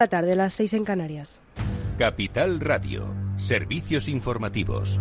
la tarde, a las 6 en Canarias. Capital Radio, servicios informativos.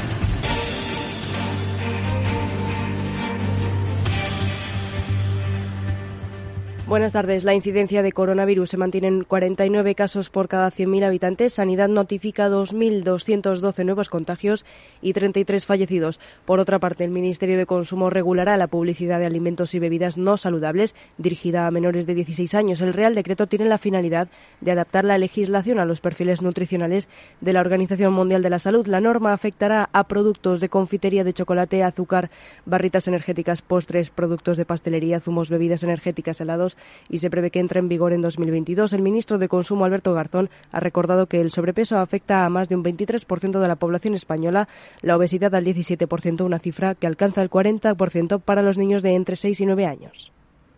Buenas tardes. La incidencia de coronavirus se mantiene en 49 casos por cada 100.000 habitantes. Sanidad notifica 2.212 nuevos contagios y 33 fallecidos. Por otra parte, el Ministerio de Consumo regulará la publicidad de alimentos y bebidas no saludables dirigida a menores de 16 años. El Real Decreto tiene la finalidad de adaptar la legislación a los perfiles nutricionales de la Organización Mundial de la Salud. La norma afectará a productos de confitería de chocolate, azúcar, barritas energéticas, postres, productos de pastelería, zumos, bebidas energéticas, helados y se prevé que entre en vigor en 2022. El ministro de Consumo, Alberto Garzón, ha recordado que el sobrepeso afecta a más de un 23% de la población española, la obesidad al 17%, una cifra que alcanza el 40% para los niños de entre 6 y 9 años.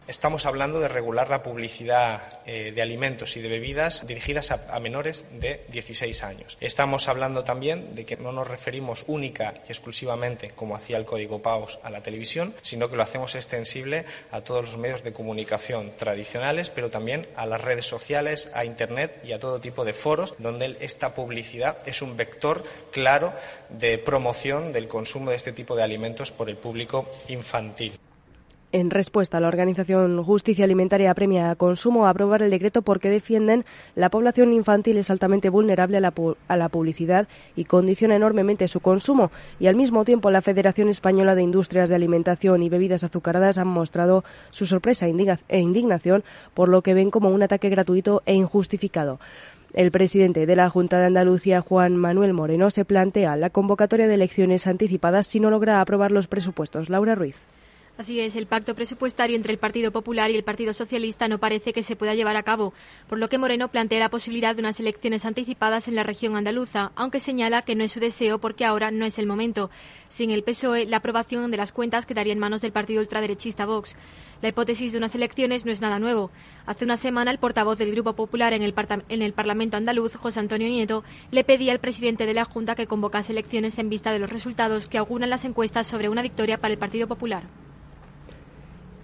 Estamos hablando de regular la publicidad eh, de alimentos y de bebidas dirigidas a, menores de 16 años. Estamos hablando también de que no nos referimos única y exclusivamente, como hacía el Código PAOS, a la televisión, sino que lo hacemos extensible a todos los medios de comunicación tradicionales, pero también a las redes sociales, a Internet y a todo tipo de foros donde esta publicidad es un vector claro de promoción del consumo de este tipo de alimentos por el público infantil. En respuesta, la organización Justicia Alimentaria premia a Consumo a aprobar el decreto porque defienden la población infantil es altamente vulnerable a la, a la, publicidad y condiciona enormemente su consumo. Y al mismo tiempo, la Federación Española de Industrias de Alimentación y Bebidas Azucaradas han mostrado su sorpresa e indignación por lo que ven como un ataque gratuito e injustificado. El presidente de la Junta de Andalucía, Juan Manuel Moreno, se plantea la convocatoria de elecciones anticipadas si no logra aprobar los presupuestos. Laura Ruiz. Así es, el pacto presupuestario entre el Partido Popular y el Partido Socialista no parece que se pueda llevar a cabo, por lo que Moreno plantea la posibilidad de unas elecciones anticipadas en la región andaluza, aunque señala que no es su deseo porque ahora no es el momento. Sin el PSOE, la aprobación de las cuentas quedaría en manos del partido ultraderechista Vox. La hipótesis de unas elecciones no es nada nuevo. Hace una semana, el portavoz del Grupo Popular en el, en el Parlamento andaluz, José Antonio Nieto, le pedía al presidente de la Junta que convocase elecciones en vista de los resultados que auguran las encuestas sobre una victoria para el Partido Popular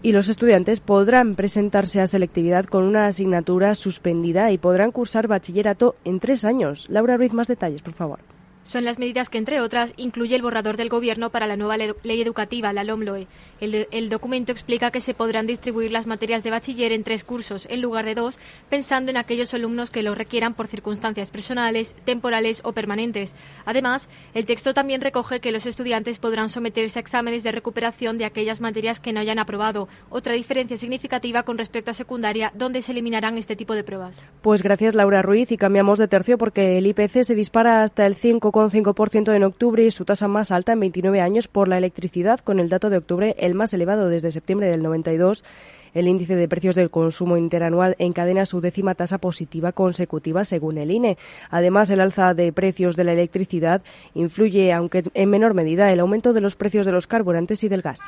y los estudiantes podrán presentarse a selectividad con una asignatura suspendida y podrán cursar bachillerato en tres años. Laura Ruiz, más detalles, por favor. Son las medidas que, entre otras, incluye el borrador del Gobierno para la nueva ley educativa, la LOMLOE. El, documento explica que se podrán distribuir las materias de bachiller en tres cursos, en lugar de dos, pensando en aquellos alumnos que lo requieran por circunstancias personales, temporales o permanentes. Además, el texto también recoge que los estudiantes podrán someterse a exámenes de recuperación de aquellas materias que no hayan aprobado. Otra diferencia significativa con respecto a secundaria, donde se eliminarán este tipo de pruebas. Pues gracias, Laura Ruiz, y cambiamos de tercio porque el IPC se dispara hasta el 5 5% en octubre y su tasa más alta en 29 años por la electricidad, con el dato de octubre el más elevado desde septiembre del 92. El índice de precios del consumo interanual encadena su décima tasa positiva consecutiva según el INE. Además, el alza de precios de la electricidad influye, aunque en menor medida, el aumento de los precios de los carburantes y del gas.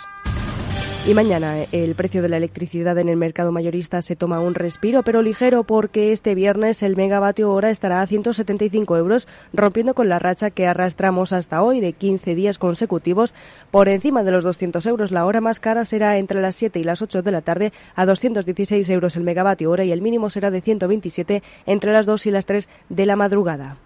Y mañana el precio de la electricidad en el mercado mayorista se toma un respiro, pero ligero, porque este viernes el megavatio hora estará a 175 euros, rompiendo con la racha que arrastramos hasta hoy de 15 días consecutivos por encima de los 200 euros. La hora más cara será entre las 7 y las 8 de la tarde a 216 euros el megavatio hora y el mínimo será de 127 entre las 2 y las 3 de la madrugada.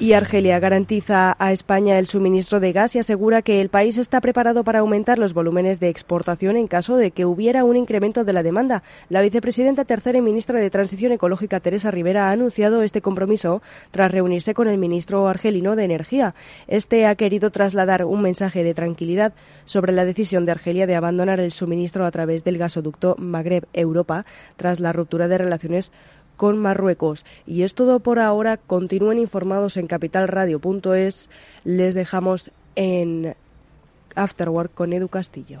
Y Argelia garantiza a España el suministro de gas y asegura que el país está preparado para aumentar los volúmenes de exportación en caso de que hubiera un incremento de la demanda. La vicepresidenta tercera y ministra de Transición Ecológica, Teresa Rivera, ha anunciado este compromiso tras reunirse con el ministro argelino de Energía. Este ha querido trasladar un mensaje de tranquilidad sobre la decisión de Argelia de abandonar el suministro a través del gasoducto Magreb-Europa tras la ruptura de relaciones con Marruecos. Y es todo por ahora. Continúen informados en capitalradio.es. Les dejamos en Afterwork con Edu Castillo.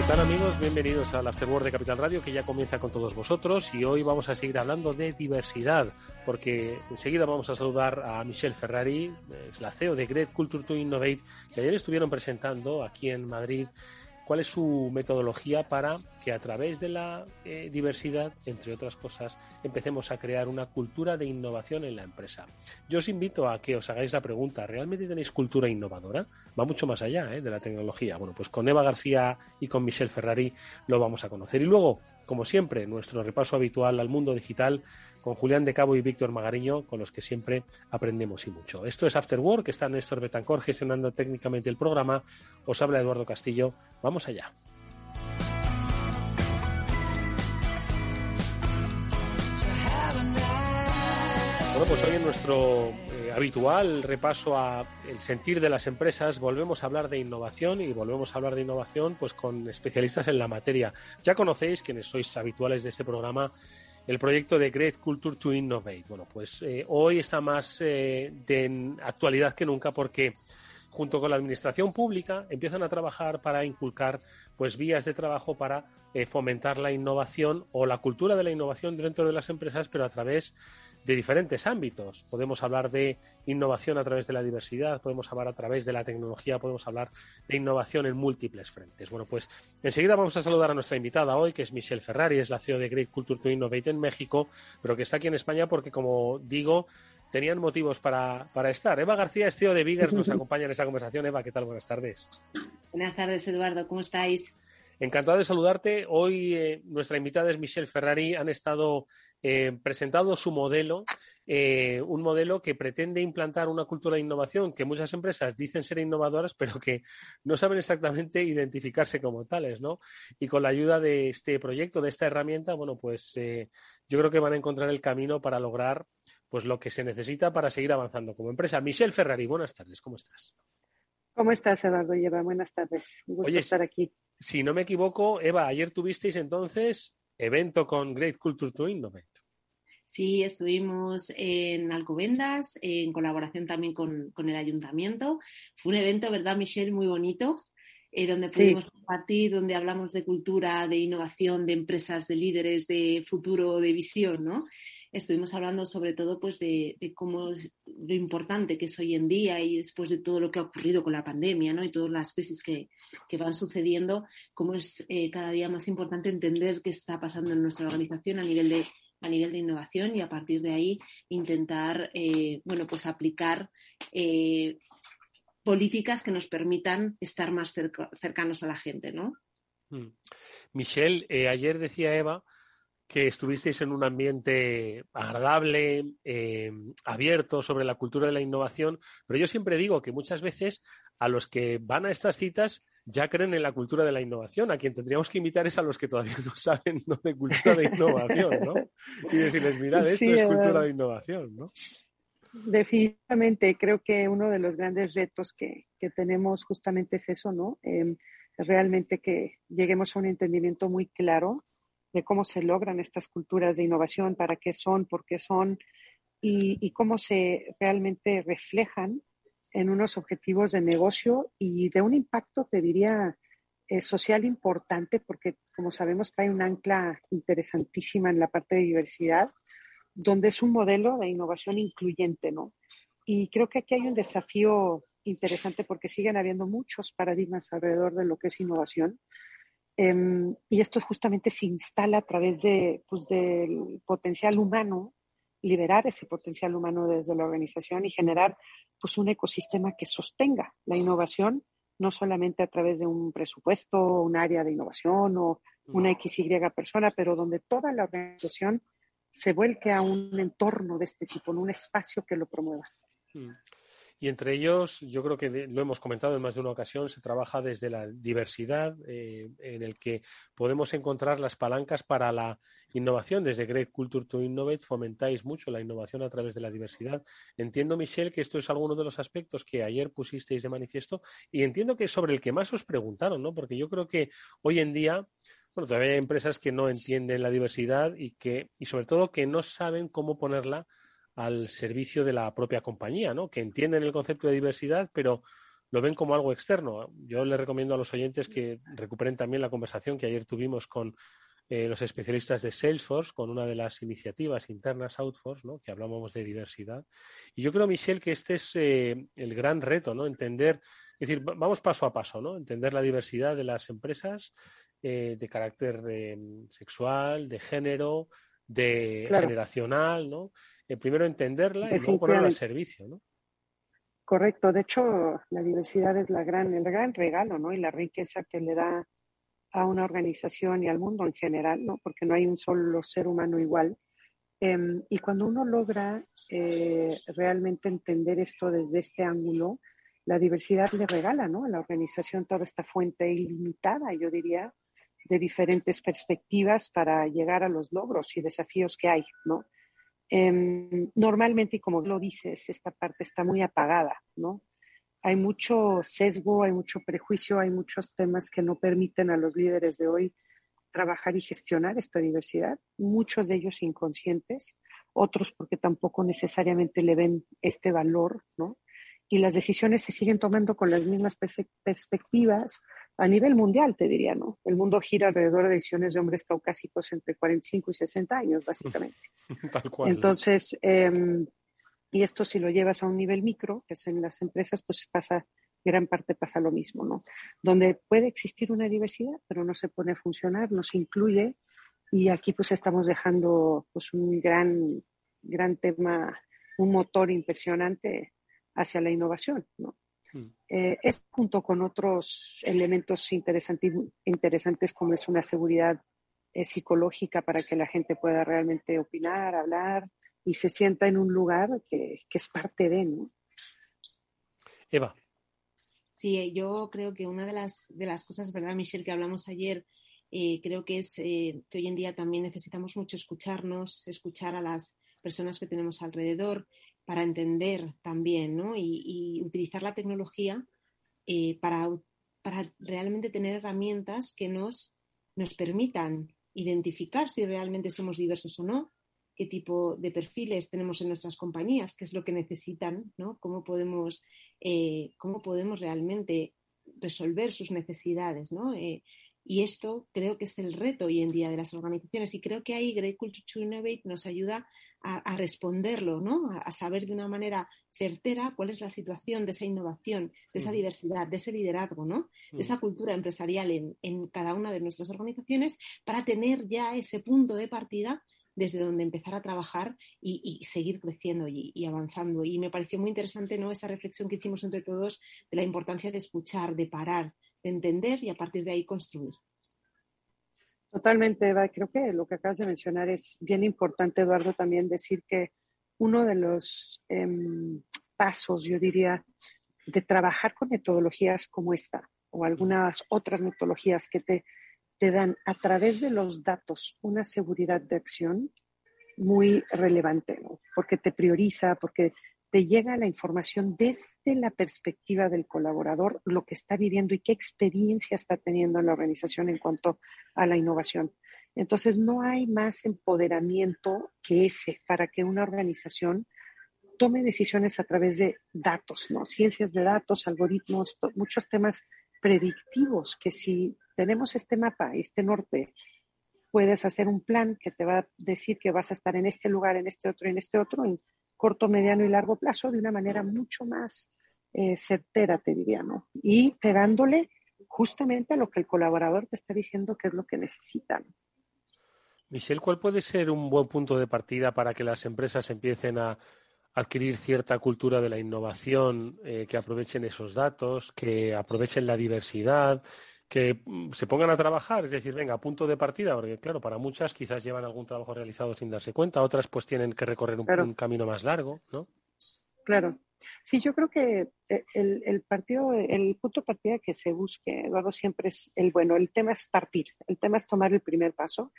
¿Qué tal amigos? Bienvenidos al Afterword de Capital Radio que ya comienza con todos vosotros y hoy vamos a seguir hablando de diversidad porque enseguida vamos a saludar a Michelle Ferrari, es la CEO de Great Culture to Innovate, que ayer estuvieron presentando aquí en Madrid cuál es su metodología para que a través de la eh, diversidad, entre otras cosas, empecemos a crear una cultura de innovación en la empresa. Yo os invito a que os hagáis la pregunta, ¿realmente tenéis cultura innovadora? Va mucho más allá eh, de la tecnología. Bueno, pues con Eva García y con Michelle Ferrari lo vamos a conocer. Y luego, como siempre, nuestro repaso habitual al mundo digital con Julián de Cabo y Víctor Magariño, con los que siempre aprendemos y mucho. Esto es After Work, está Néstor Betancor gestionando técnicamente el programa. Os habla Eduardo Castillo. Vamos allá. Bueno, pues hoy en nuestro eh, habitual repaso a el sentir de las empresas volvemos a hablar de innovación y volvemos a hablar de innovación pues con especialistas en la materia. Ya conocéis, quienes sois habituales de este programa, el proyecto de Great Culture to Innovate. Bueno, pues eh, hoy está más eh, de actualidad que nunca porque junto con la administración pública empiezan a trabajar para inculcar pues vías de trabajo para eh, fomentar la innovación o la cultura de la innovación dentro de las empresas, pero a través de diferentes ámbitos. Podemos hablar de innovación a través de la diversidad, podemos hablar a través de la tecnología, podemos hablar de innovación en múltiples frentes. Bueno, pues enseguida vamos a saludar a nuestra invitada hoy, que es Michelle Ferrari, es la CEO de Great Culture to Innovate en México, pero que está aquí en España porque, como digo, tenían motivos para, estar. Eva García es CEO de Biggers, nos acompaña en esta conversación. Eva, ¿qué tal? Buenas tardes. Buenas tardes, Eduardo. ¿Cómo estáis? Encantado de saludarte. Hoy eh, nuestra invitada es Michelle Ferrari. Han estado eh, presentado su modelo, eh, un modelo que pretende implantar una cultura de innovación que muchas empresas dicen ser innovadoras, pero que no saben exactamente identificarse como tales, ¿no? Y con la ayuda de este proyecto, de esta herramienta, bueno, pues eh, yo creo que van a encontrar el camino para lograr pues lo que se necesita para seguir avanzando como empresa. Michelle Ferrari, buenas tardes, ¿cómo estás? ¿Cómo estás, Eduardo Eva? Buenas tardes. Un gusto estar aquí. Si no me equivoco, Eva, ayer tuvisteis entonces evento con Great Culture to Innovate. Sí, estuvimos en Alcobendas, en colaboración también con, el ayuntamiento. Fue un evento, ¿verdad, Michelle? Muy bonito, eh, donde pudimos compartir, donde hablamos de cultura, de innovación, de empresas, de líderes, de futuro, de visión, ¿no? Estuvimos hablando sobre todo pues de, cómo es lo importante que es hoy en día y después de todo lo que ha ocurrido con la pandemia, ¿no? Y todas las crisis que, van sucediendo, cómo es eh, cada día más importante entender qué está pasando en nuestra organización a nivel de a nivel de innovación y a partir de ahí intentar, eh, bueno, pues aplicar eh, políticas que nos permitan estar más cercanos a la gente, ¿no? Mm. Michelle, eh, ayer decía Eva que estuvisteis en un ambiente agradable, abierto sobre la cultura de la innovación, pero yo siempre digo que muchas veces a los que van a estas citas ya creen en la cultura de la innovación. A quien tendríamos que invitar es a los que todavía no saben de cultura de innovación, ¿no? Y decirles, mirad, esto es cultura de innovación, ¿no? Definitivamente, creo que uno de los grandes retos que, tenemos justamente es eso, ¿no? Em, realmente que lleguemos a un entendimiento muy claro de cómo se logran estas culturas de innovación, para qué son, por qué son y, y cómo se realmente reflejan en unos objetivos de negocio y de un impacto, te diría, eh, social importante, porque como sabemos trae un ancla interesantísima en la parte de diversidad, donde es un modelo de innovación incluyente, ¿no? Y creo que aquí hay un desafío interesante porque siguen habiendo muchos paradigmas alrededor de lo que es innovación. Em, y esto justamente se instala a través de, pues, del potencial humano, liberar ese potencial humano desde la organización y generar pues un ecosistema que sostenga la innovación, no solamente a través de un presupuesto, un área de innovación o una XY persona, pero donde toda la organización se vuelque a un entorno de este tipo, en un espacio que lo promueva. Mm. Y entre ellos, yo creo que lo hemos comentado en más de una ocasión, se trabaja desde la diversidad, eh, en el que podemos encontrar las palancas para la innovación. Desde Great Culture to Innovate fomentáis mucho la innovación a través de la diversidad. Entiendo, Michelle, que esto es alguno de los aspectos que ayer pusisteis de manifiesto y entiendo que es sobre el que más os preguntaron, ¿no? Porque yo creo que hoy en día bueno, todavía hay empresas que no entienden la diversidad y que, y sobre todo que no saben cómo ponerla al servicio de la propia compañía, ¿no? Que entienden el concepto de diversidad, pero lo ven como algo externo. Yo les recomiendo a los oyentes que recuperen también la conversación que ayer tuvimos con eh, los especialistas de Salesforce, con una de las iniciativas internas Outforce, ¿no? que hablábamos de diversidad. Y yo creo, Michelle, que este es eh, el gran reto, ¿no? Entender, es decir, vamos paso a paso, ¿no? Entender la diversidad de las empresas eh, de carácter sexual, de género, de generacional, ¿no? Eh, primero entenderla y luego ponerla al servicio, ¿no? Correcto. De hecho, la diversidad es la gran, el gran regalo, ¿no? Y la riqueza que le da a una organización y al mundo en general, ¿no? Porque no hay un solo ser humano igual. Em, y cuando uno logra eh, realmente entender esto desde este ángulo, la diversidad le regala, ¿no? A la organización toda esta fuente ilimitada, yo diría, de diferentes perspectivas para llegar a los logros y desafíos que hay, ¿no? Em, normalmente, y como lo dices, esta parte está muy apagada, ¿no? Hay mucho sesgo, hay mucho prejuicio, hay muchos temas que no permiten a los líderes de hoy trabajar y gestionar esta diversidad, muchos de ellos inconscientes, otros porque tampoco necesariamente le ven este valor, ¿no? Y las decisiones se siguen tomando con las mismas perspectivas, a nivel mundial, te diría, ¿no? El mundo gira alrededor de decisiones de hombres caucásicos entre 45 y 60 años, básicamente. Tal cual. Entonces, em, y esto si lo llevas a un nivel micro, que es en las empresas, pues pasa, gran parte pasa lo mismo, ¿no? Donde puede existir una diversidad, pero no se pone a funcionar, no se incluye, y aquí pues estamos dejando pues un gran, gran tema, un motor impresionante hacia la innovación, ¿no? Mm. Eh, es junto con otros elementos interesantes como es una seguridad eh, psicológica para que la gente pueda realmente opinar, hablar y se sienta en un lugar que, es parte de, ¿no? Eva. Sí, yo creo que una de las, de las cosas, ¿verdad, Michelle, que hablamos ayer, eh, creo que es que hoy en día también necesitamos mucho escucharnos, escuchar a las personas que tenemos alrededor, para entender también, ¿no? Y, utilizar la tecnología eh, para, para realmente tener herramientas que nos, nos permitan identificar si realmente somos diversos o no, qué tipo de perfiles tenemos en nuestras compañías, qué es lo que necesitan, ¿no? Cómo podemos, eh, cómo podemos realmente resolver sus necesidades, ¿no? Eh, y esto creo que es el reto hoy en día de las organizaciones y creo que ahí Great Culture to Innovate nos ayuda a, responderlo, ¿no? A, saber de una manera certera cuál es la situación de esa innovación, de esa diversidad, de ese liderazgo, ¿no? De esa cultura empresarial en, cada una de nuestras organizaciones para tener ya ese punto de partida desde donde empezar a trabajar y, seguir creciendo y, y, avanzando. Y me pareció muy interesante ¿no? esa reflexión que hicimos entre todos de la importancia de escuchar, de parar, entender y a partir de ahí construir. Totalmente, Eva. Creo que lo que acabas de mencionar es bien importante, Eduardo, también decir que uno de los em, pasos, yo diría, de trabajar con metodologías como esta o algunas otras metodologías que te, te dan a través de los datos una seguridad de acción muy relevante, porque te prioriza, porque te llega la información desde la perspectiva del colaborador, lo que está viviendo y qué experiencia está teniendo en la organización en cuanto a la innovación. Entonces, no hay más empoderamiento que ese para que una organización tome decisiones a través de datos, ¿no? Ciencias de datos, algoritmos, muchos temas predictivos que si tenemos este mapa, este norte, puedes hacer un plan que te va a decir que vas a estar en este lugar, en este otro, en este otro, corto, mediano y largo plazo de una manera mucho más eh, certera, te diría, ¿no? Y pegándole justamente a lo que el colaborador te está diciendo que es lo que necesitan. Michelle, ¿cuál puede ser un buen punto de partida para que las empresas empiecen a adquirir cierta cultura de la innovación, eh, que aprovechen esos datos, que aprovechen la diversidad, que mm, se pongan a trabajar, es decir, venga, punto de partida, porque claro, para muchas quizás llevan algún trabajo realizado sin darse cuenta, otras pues tienen que recorrer un, camino más largo, ¿no? Claro. Sí, yo creo que eh, el, partido, el punto de partida que se busque, Eduardo, siempre es el bueno. El tema es partir, el tema es tomar el primer paso.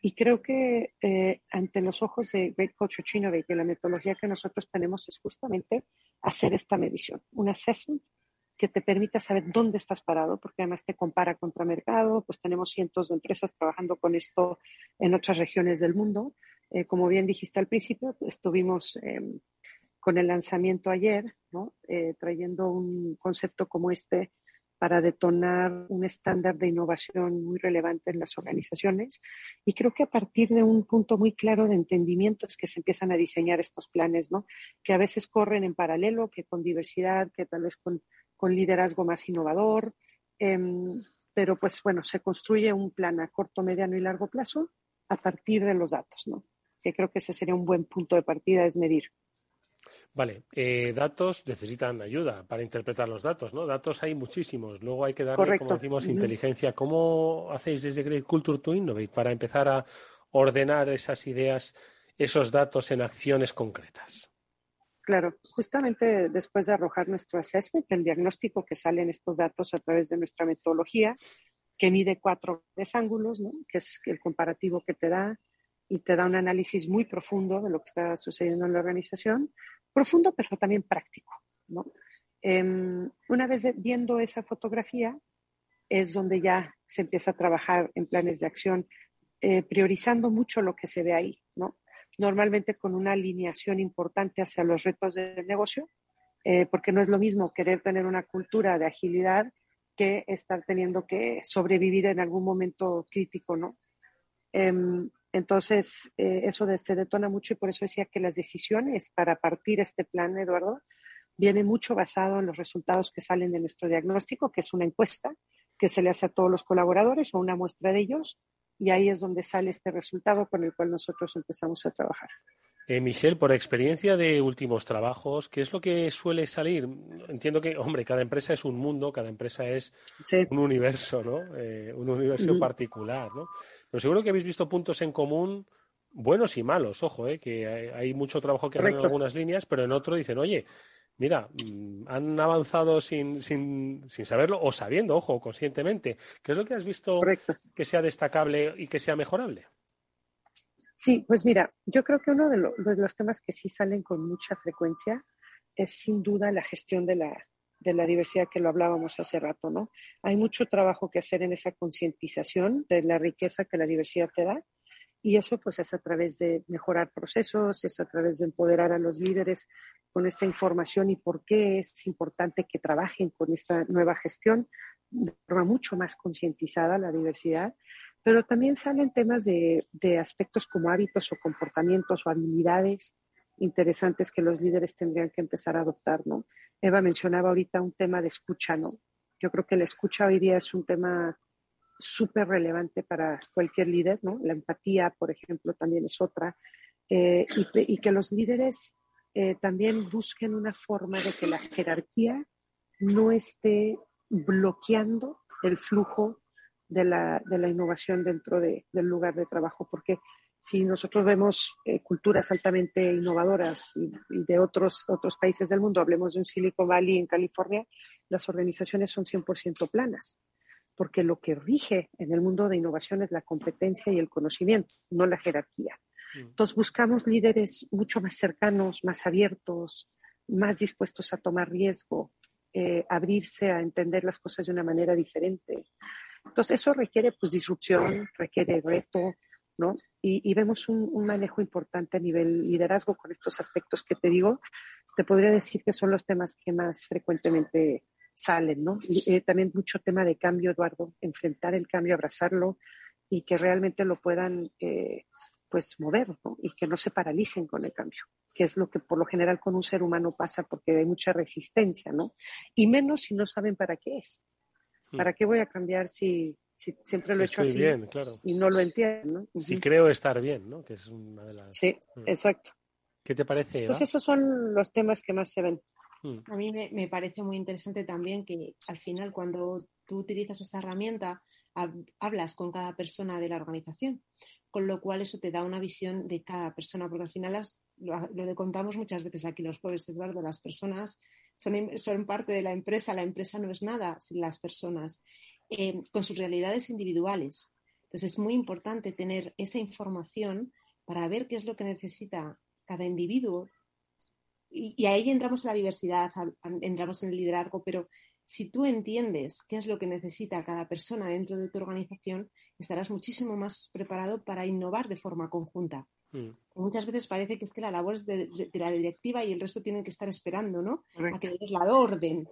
Y creo que eh, ante los ojos de Great Culture Innovate, de la metodología que nosotros tenemos es justamente hacer esta medición, un assessment que te permita saber dónde estás parado, porque además te compara contra mercado, pues tenemos cientos de empresas trabajando con esto en otras regiones del mundo. Eh, como bien dijiste al principio, estuvimos em, con el lanzamiento ayer, ¿no? Eh, trayendo un concepto como este para detonar un estándar de innovación muy relevante en las organizaciones. Y creo que a partir de un punto muy claro de entendimiento es que se empiezan a diseñar estos planes, ¿no? Que a veces corren en paralelo, que con diversidad, que tal vez con, con liderazgo más innovador. Em, pero pues bueno, se construye un plan a corto, mediano y largo plazo a partir de los datos, ¿no? Que creo que ese sería un buen punto de partida, es medir. Vale, eh, datos necesitan ayuda para interpretar los datos, ¿no? Datos hay muchísimos. Luego hay que darle, como decimos, inteligencia. ¿Cómo hacéis desde Great Culture to Innovate para empezar a ordenar esas ideas, esos datos en acciones concretas? Claro, justamente después de arrojar nuestro assessment, el diagnóstico que sale en estos datos a través de nuestra metodología, que mide cuatro ángulos, que es el comparativo que te da y te da un análisis muy profundo de lo que está sucediendo en la organización, profundo pero también práctico. ¿no? Em, una vez viendo esa fotografía, es donde ya se empieza a trabajar en planes de acción, eh, priorizando mucho lo que se ve ahí, ¿no? Normalmente con una alineación importante hacia los retos del negocio, eh, porque no es lo mismo querer tener una cultura de agilidad que estar teniendo que sobrevivir en algún momento crítico, ¿no? Em, entonces, eh, eso se detona mucho y por eso decía que las decisiones para partir este plan, Eduardo, viene mucho basado en los resultados que salen de nuestro diagnóstico, que es una encuesta que se le hace a todos los colaboradores o una muestra de ellos, y ahí es donde sale este resultado con el cual nosotros empezamos a trabajar. Eh, Michelle, por experiencia de últimos trabajos, ¿qué es lo que suele salir? Entiendo que, hombre, cada empresa es un mundo, cada empresa es un universo, ¿no? Eh, un universo particular, ¿no? Pero seguro que habéis visto puntos en común buenos y malos, ojo, eh, que hay, mucho trabajo que hacer en algunas líneas, pero en otro dicen, oye, mira, mm, han avanzado sin, sin, sin, saberlo o sabiendo, ojo, conscientemente. ¿Qué es lo que has visto que sea destacable y que sea mejorable? Sí, pues mira, yo creo que uno de, de, los temas que sí salen con mucha frecuencia es sin duda la gestión de la, de la diversidad que lo hablábamos hace rato, ¿no? Hay mucho trabajo que hacer en esa concientización de la riqueza que la diversidad te da y eso pues es a través de mejorar procesos, es a través de empoderar a los líderes con esta información y por qué es importante que trabajen con esta nueva gestión de forma mucho más concientizada la diversidad, pero también salen temas de, de aspectos como hábitos o comportamientos o habilidades interesantes que los líderes tendrían que empezar a adoptar, ¿no? Eva mencionaba ahorita un tema de escucha, ¿no? Yo creo que la escucha hoy día es un tema súper relevante para cualquier líder, ¿no? La empatía, por ejemplo, también es otra. Eh, y, que los líderes eh, también busquen una forma de que la jerarquía no esté bloqueando el flujo de la, de la innovación dentro de, del lugar de trabajo, porque si nosotros vemos eh, culturas altamente innovadoras y, de otros, otros países del mundo, hablemos de un Silicon Valley en California, las organizaciones son 100% planas, porque lo que rige en el mundo de innovación es la competencia y el conocimiento, no la jerarquía. Mm. Entonces buscamos líderes mucho más cercanos, más abiertos, más dispuestos a tomar riesgo, eh, abrirse a entender las cosas de una manera diferente. Entonces eso requiere pues disrupción, requiere reto, ¿no? Y, vemos un, manejo importante a nivel liderazgo con estos aspectos que te digo. Te podría decir que son los temas que más frecuentemente salen, ¿no? Y, eh, también mucho tema de cambio, Eduardo, enfrentar el cambio, abrazarlo y que realmente lo puedan, eh, pues, mover, ¿no? Y que no se paralicen con el cambio, que es lo que por lo general con un ser humano pasa porque hay mucha resistencia, ¿no? Y menos si no saben para qué es. Hmm. ¿Para qué voy a cambiar si siempre lo he hecho así bien, claro. y no lo entiendo. ¿no? Si creo estar bien, ¿no? Que es una de las... Sí, mm. exacto. ¿Qué te parece? Entonces esos son los temas que más se ven. Mm. A mí me, parece muy interesante también que al final cuando tú utilizas esta herramienta hablas con cada persona de la organización, con lo cual eso te da una visión de cada persona, porque al final las, lo, lo contamos muchas veces aquí los jueves, Eduardo, las personas son, son, parte de la empresa, la empresa no es nada sin las personas, eh, con sus realidades individuales. Entonces es muy importante tener esa información para ver qué es lo que necesita cada individuo. Y, y ahí entramos en la diversidad, entramos en el liderazgo, pero si tú entiendes qué es lo que necesita cada persona dentro de tu organización, estarás muchísimo más preparado para innovar de forma conjunta. Mm. Muchas veces parece que es que la labor es de, de, de, la directiva y el resto tienen que estar esperando, ¿no? Correcto. A que les la orden.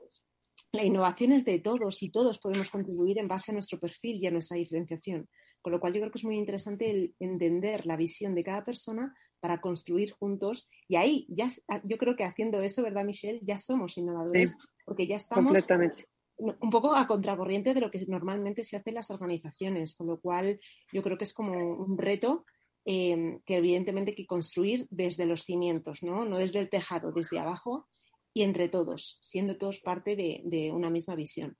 La innovación es de todos y todos podemos contribuir en base a nuestro perfil y a nuestra diferenciación. Con lo cual yo creo que es muy interesante el entender la visión de cada persona para construir juntos. Y ahí, ya, yo creo que haciendo eso, ¿verdad, Michelle? Ya somos innovadores sí porque ya estamos un poco a contracorriente de lo que normalmente se hace en las organizaciones, con lo cual yo creo que es como un reto eh, que evidentemente hay que construir desde los cimientos, ¿no? no desde el tejado, desde abajo y entre todos, siendo todos parte de, de una misma visión.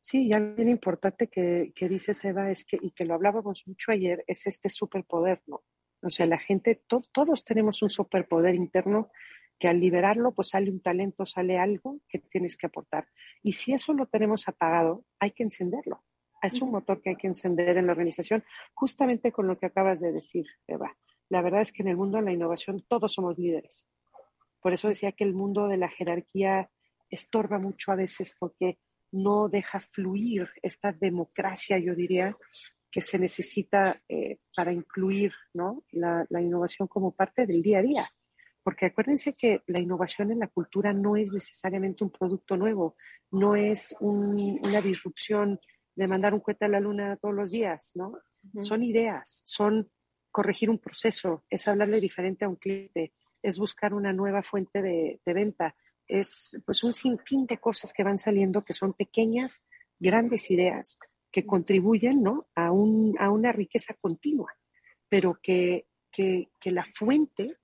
Sí, y algo bien importante que, que dices, Eva, es que, y que lo hablábamos mucho ayer, es este superpoder, ¿no? O sea, la gente, to, todos tenemos un superpoder interno que al liberarlo pues sale un talento, sale algo que tienes que aportar. Y si eso lo tenemos apagado, hay que encenderlo. Es un motor que hay que encender en la organización, justamente con lo que acabas de decir, Eva. La verdad es que en el mundo de la innovación todos somos líderes. Por eso decía que el mundo de la jerarquía estorba mucho a veces porque no deja fluir esta democracia, yo diría, que se necesita eh, para incluir ¿no? la, la innovación como parte del día a día porque acuérdense que la innovación en la cultura no es necesariamente un producto nuevo, no es un, una disrupción de mandar un cohete a la luna todos los días, ¿no? Uh -huh. Son ideas, son corregir un proceso, es hablarle diferente a un cliente, es buscar una nueva fuente de, de venta, es pues un sinfín de cosas que van saliendo que son pequeñas, grandes ideas que contribuyen ¿no? a, un, a una riqueza continua, pero que, la fuente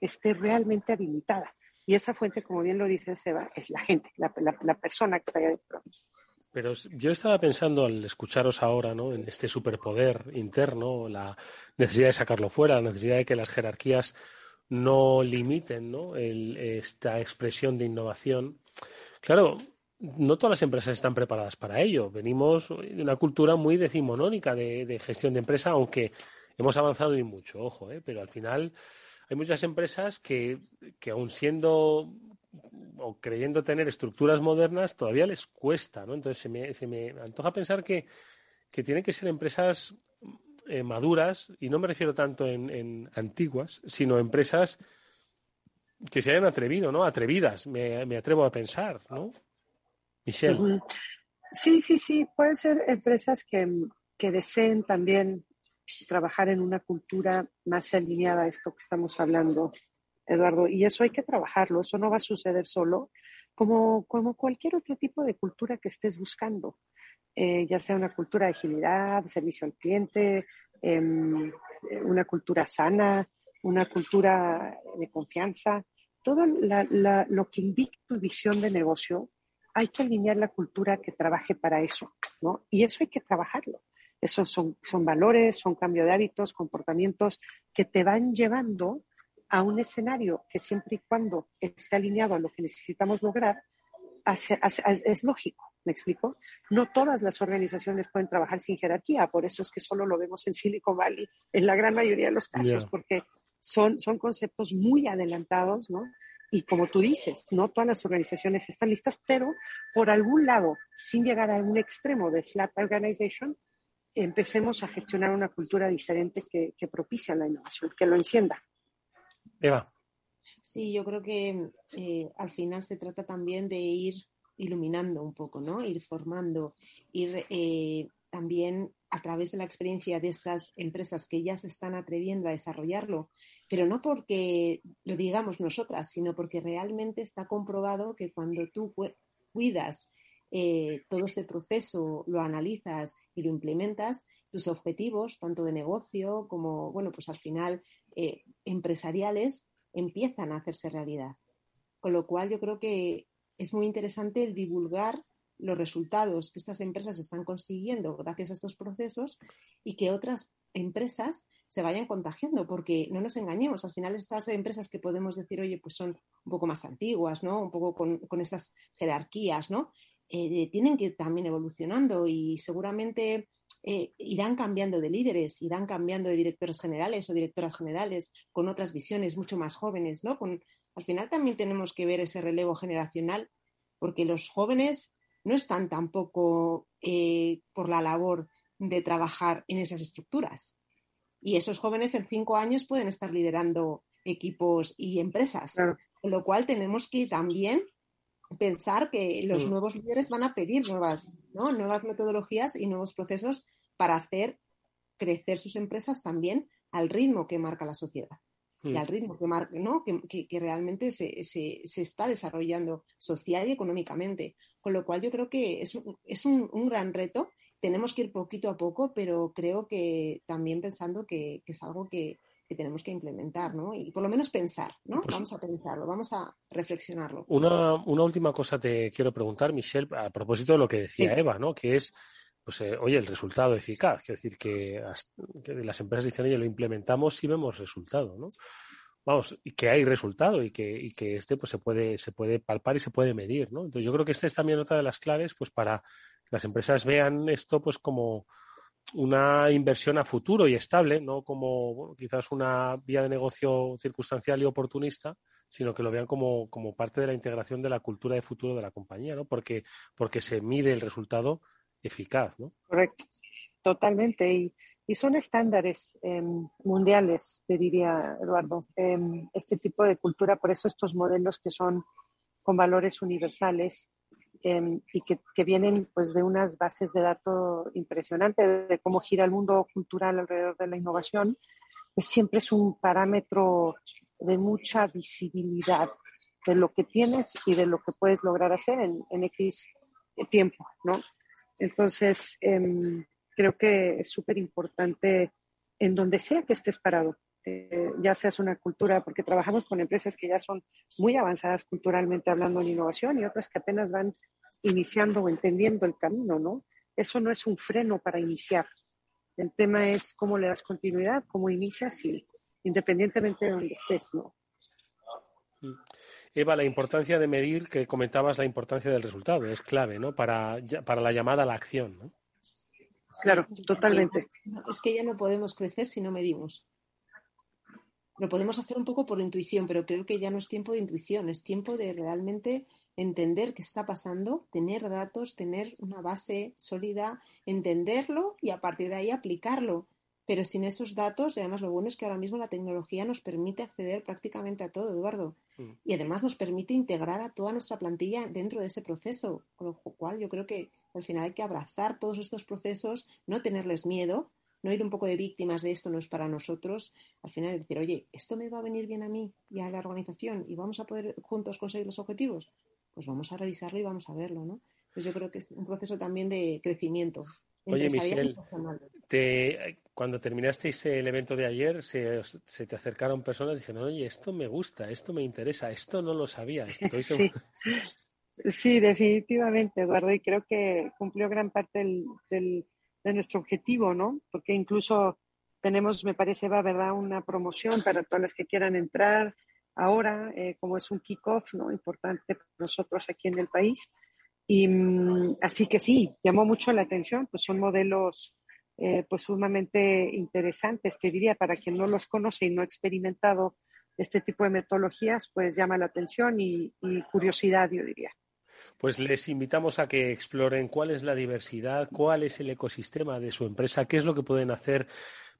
esté realmente habilitada. Y esa fuente, como bien lo dice Seba, es la gente, la, persona que está ahí adentro. Pero yo estaba pensando al escucharos ahora. En este superpoder interno, la necesidad de sacarlo fuera, la necesidad de que las jerarquías no limiten, ¿no? El, esta expresión de innovación. Claro, no todas las empresas están preparadas para ello. Venimos de una cultura muy decimonónica de, gestión de empresa, aunque hemos avanzado y mucho, ojo, ¿eh? pero al final hay muchas empresas que, que aun siendo o creyendo tener estructuras modernas, todavía les cuesta, ¿no? Entonces se me, se me antoja pensar que, que tienen que ser empresas eh, maduras, y no me refiero tanto en, en, antiguas, sino empresas que se hayan atrevido, ¿no? Atrevidas, me, me atrevo a pensar, ¿no? Michelle. Sí, sí, sí, pueden ser empresas que, que deseen también trabajar en una cultura más alineada a esto que estamos hablando, Eduardo. Y eso hay que trabajarlo, eso no va a suceder solo, como, como cualquier otro tipo de cultura que estés buscando, eh, ya sea una cultura de agilidad, servicio al cliente, eh, una cultura sana, una cultura de confianza, todo lo que indica tu visión de negocio, hay que alinear la cultura que trabaje para eso, ¿no? Y eso hay que trabajarlo. Esos son, son valores, son cambio de hábitos, comportamientos que te van llevando a un escenario que siempre y cuando esté alineado a lo que necesitamos lograr, es lógico. ¿Me explico? No todas las organizaciones pueden trabajar sin jerarquía, por eso es que solo lo vemos en Silicon Valley en la gran mayoría de los casos, yeah. porque son, son conceptos muy adelantados, ¿no? Y como tú dices, no todas las organizaciones están listas, pero por algún lado, sin llegar a un extremo de flat organization, empecemos a gestionar una cultura diferente que, que propicia la innovación, que lo encienda. Eva. Sí, yo creo que eh, al final se trata también de ir iluminando un poco, ¿no? Ir formando, ir eh, también a través de la experiencia de estas empresas que ya se están atreviendo a desarrollarlo, pero no porque lo digamos nosotras, sino porque realmente está comprobado que cuando tú cuidas eh, todo este proceso lo analizas y lo implementas, tus objetivos, tanto de negocio como, bueno, pues al final eh, empresariales, empiezan a hacerse realidad. Con lo cual yo creo que es muy interesante divulgar los resultados que estas empresas están consiguiendo gracias a estos procesos y que otras empresas se vayan contagiando, porque no nos engañemos, al final estas empresas que podemos decir, oye, pues son un poco más antiguas, ¿no? Un poco con, con estas jerarquías, ¿no? Eh, tienen que ir también evolucionando y seguramente eh, irán cambiando de líderes, irán cambiando de directores generales o directoras generales con otras visiones mucho más jóvenes, ¿no? Con, al final también tenemos que ver ese relevo generacional, porque los jóvenes no están tampoco eh, por la labor de trabajar en esas estructuras. Y esos jóvenes en cinco años pueden estar liderando equipos y empresas, con lo cual tenemos que también pensar que los mm. nuevos líderes van a pedir nuevas, ¿no? nuevas metodologías y nuevos procesos para hacer crecer sus empresas también al ritmo que marca la sociedad y mm. al ritmo que, marca, ¿no? que, que, realmente se, se, se, está desarrollando social y económicamente. Con lo cual yo creo que es, es un, un, gran reto. Tenemos que ir poquito a poco, pero creo que también pensando que, que es algo que, que tenemos que implementar, ¿no? Y por lo menos pensar, ¿no? Pues vamos a pensarlo, vamos a reflexionarlo. Una, una, última cosa te quiero preguntar, Michelle, a propósito de lo que decía Eva, ¿no? Que es, pues, eh, oye, el resultado eficaz. Quiero decir que, las empresas dicen, oye, lo implementamos y vemos resultado, ¿no? Vamos, y que hay resultado y que, y que este pues se puede, se puede palpar y se puede medir, ¿no? Entonces yo creo que esta es también otra de las claves, pues, para que las empresas vean esto, pues, como una inversión a futuro y estable, no como quizás una vía de negocio circunstancial y oportunista, sino que lo vean como, como, parte de la integración de la cultura de futuro de la compañía, ¿no? Porque, porque se mide el resultado eficaz, ¿no? Correcto, totalmente. Y, son estándares eh, mundiales, te diría Eduardo, eh, este tipo de cultura, por eso estos modelos que son con valores universales Em, y que, vienen pues de unas bases de datos impresionantes de cómo gira el mundo cultural alrededor de la innovación, pues siempre es un parámetro de mucha visibilidad de lo que tienes y de lo que puedes lograr hacer en, en X tiempo, ¿no? Entonces, em, creo que es súper importante en donde sea que estés parado, eh, ya seas una cultura, porque trabajamos con empresas que ya son muy avanzadas culturalmente hablando en innovación y otras que apenas van iniciando o entendiendo el camino, ¿no? Eso no es un freno para iniciar. El tema es cómo le das continuidad, cómo inicias y independientemente de donde estés, ¿no? Mm. Eva, la importancia de medir, que comentabas la importancia del resultado, es clave, ¿no? Para, para la llamada a la acción, ¿no? Claro, totalmente. Es que ya no podemos crecer si no medimos. Lo podemos hacer un poco por intuición, pero creo que ya no es tiempo de intuición, es tiempo de realmente entender qué está pasando, tener datos, tener una base sólida, entenderlo y a partir de ahí aplicarlo. Pero sin esos datos, y además lo bueno es que ahora mismo la tecnología nos permite acceder prácticamente a todo, Eduardo. Mm. Y además nos permite integrar a toda nuestra plantilla dentro de ese proceso. Con lo cual yo creo que al final hay que abrazar todos estos procesos, no tenerles miedo, no ir un poco de víctimas de esto no es para nosotros. Al final decir, oye, esto me va a venir bien a mí y a la organización y vamos a poder juntos conseguir los objetivos pues vamos a revisarlo y vamos a verlo, ¿no? Pues yo creo que es un proceso también de crecimiento. Oye, Michelle, te, cuando terminasteis el evento de ayer, se, te acercaron personas y dijeron, oye, esto me gusta, esto me interesa, esto no lo sabía. sí. sí, definitivamente, Eduardo, y creo que cumplió gran parte del, de nuestro objetivo, ¿no? Porque incluso tenemos, me parece, va, ¿verdad?, una promoción para todas las que quieran entrar ahora, eh, como es un kickoff ¿no? importante para nosotros aquí en el país. Y mm, así que sí, llamó mucho la atención, pues son modelos eh, pues sumamente interesantes, te diría, para quien no los conoce y no ha experimentado este tipo de metodologías, pues llama la atención y, y curiosidad, yo diría. Pues les invitamos a que exploren cuál es la diversidad, cuál es el ecosistema de su empresa, qué es lo que pueden hacer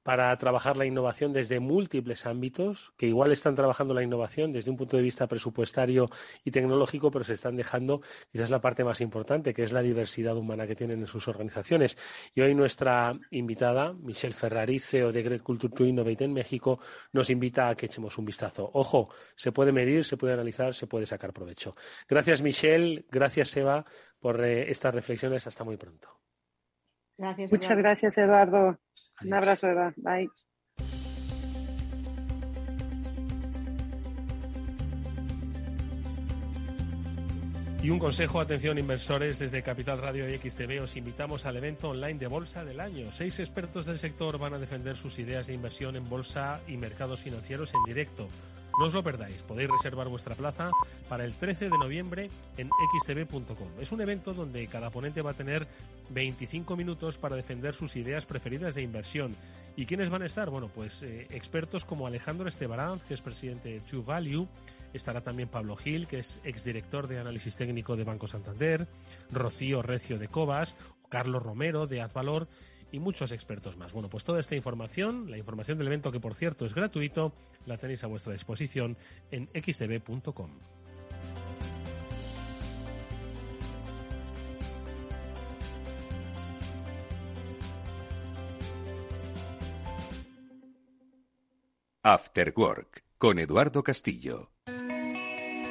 para trabajar la innovación desde múltiples ámbitos, que igual están trabajando la innovación desde un punto de vista presupuestario y tecnológico, pero se están dejando quizás la parte más importante, que es la diversidad humana que tienen en sus organizaciones. Y hoy nuestra invitada, Michelle Ferrari, CEO de Great Culture to Innovate en México, nos invita a que echemos un vistazo. Ojo, se puede medir, se puede analizar, se puede sacar provecho. Gracias, Michelle. Gracias, Eva, por eh, estas reflexiones. Hasta muy pronto. Gracias, Muchas gracias, Eduardo. Un abrazo, Eva. Bye. Y un consejo, atención inversores, desde Capital Radio y XTV os invitamos al evento online de Bolsa del Año. Seis expertos del sector van a defender sus ideas de inversión en bolsa y mercados financieros en directo. No os lo perdáis, podéis reservar vuestra plaza para el 13 de noviembre en xtv.com. Es un evento donde cada ponente va a tener 25 minutos para defender sus ideas preferidas de inversión. ¿Y quiénes van a estar? Bueno, pues eh, expertos como Alejandro Estebarán, que es presidente de True Value, Estará también Pablo Gil, que es exdirector de análisis técnico de Banco Santander, Rocío Recio de Cobas, Carlos Romero de Advalor y muchos expertos más. Bueno, pues toda esta información, la información del evento que por cierto es gratuito, la tenéis a vuestra disposición en xtv.com. After Work con Eduardo Castillo.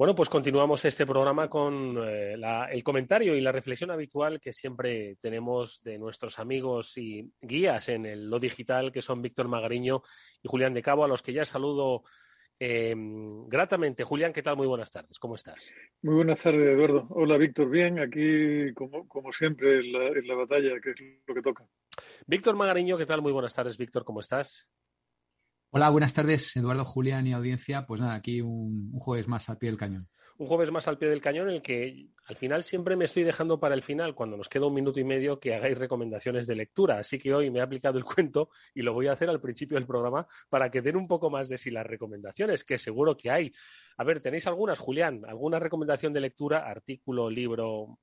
Bueno, pues continuamos este programa con eh, el comentario y la reflexión habitual que siempre tenemos de nuestros amigos y guías en el, lo digital, que son Víctor Magariño y Julián de Cabo, a los que ya saludo eh, gratamente. Julián, ¿qué tal? Muy buenas tardes. ¿Cómo estás? Muy buenas tardes, Eduardo. Hola, Víctor. Bien, aquí como, como siempre en la, en la batalla, que es lo que toca. Víctor Magariño, ¿qué tal? Muy buenas tardes, Víctor. ¿Cómo estás? Hola, buenas tardes, Eduardo, Julián y audiencia. Pues nada, aquí un, jueves más al pie del cañón. Un jueves más al pie del cañón en el que al final siempre me estoy dejando para el final, cuando nos queda un minuto y medio, que hagáis recomendaciones de lectura. Así que hoy me he aplicado el cuento y lo voy a hacer al principio del programa para que den un poco más de sí las recomendaciones, que seguro que hay. A ver, ¿tenéis algunas, Julián? ¿Alguna recomendación de lectura, artículo, libro,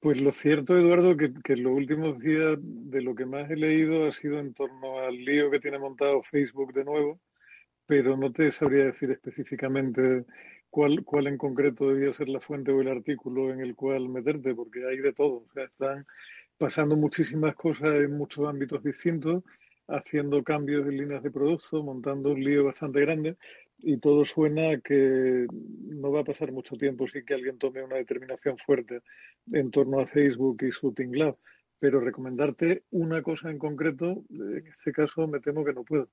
pues lo cierto, Eduardo, que, en los últimos días de lo que más he leído ha sido en torno al lío que tiene montado Facebook de nuevo, pero no te sabría decir específicamente cuál, cuál en concreto debía ser la fuente o el artículo en el cual meterte, porque hay de todo. O sea, están pasando muchísimas cosas en muchos ámbitos distintos, haciendo cambios en líneas de producto, montando un lío bastante grande, y todo suena que no va a pasar mucho tiempo sin que alguien tome una determinación fuerte en torno a Facebook y su tinglado. Pero recomendarte una cosa en concreto, en este caso me temo que no puedo.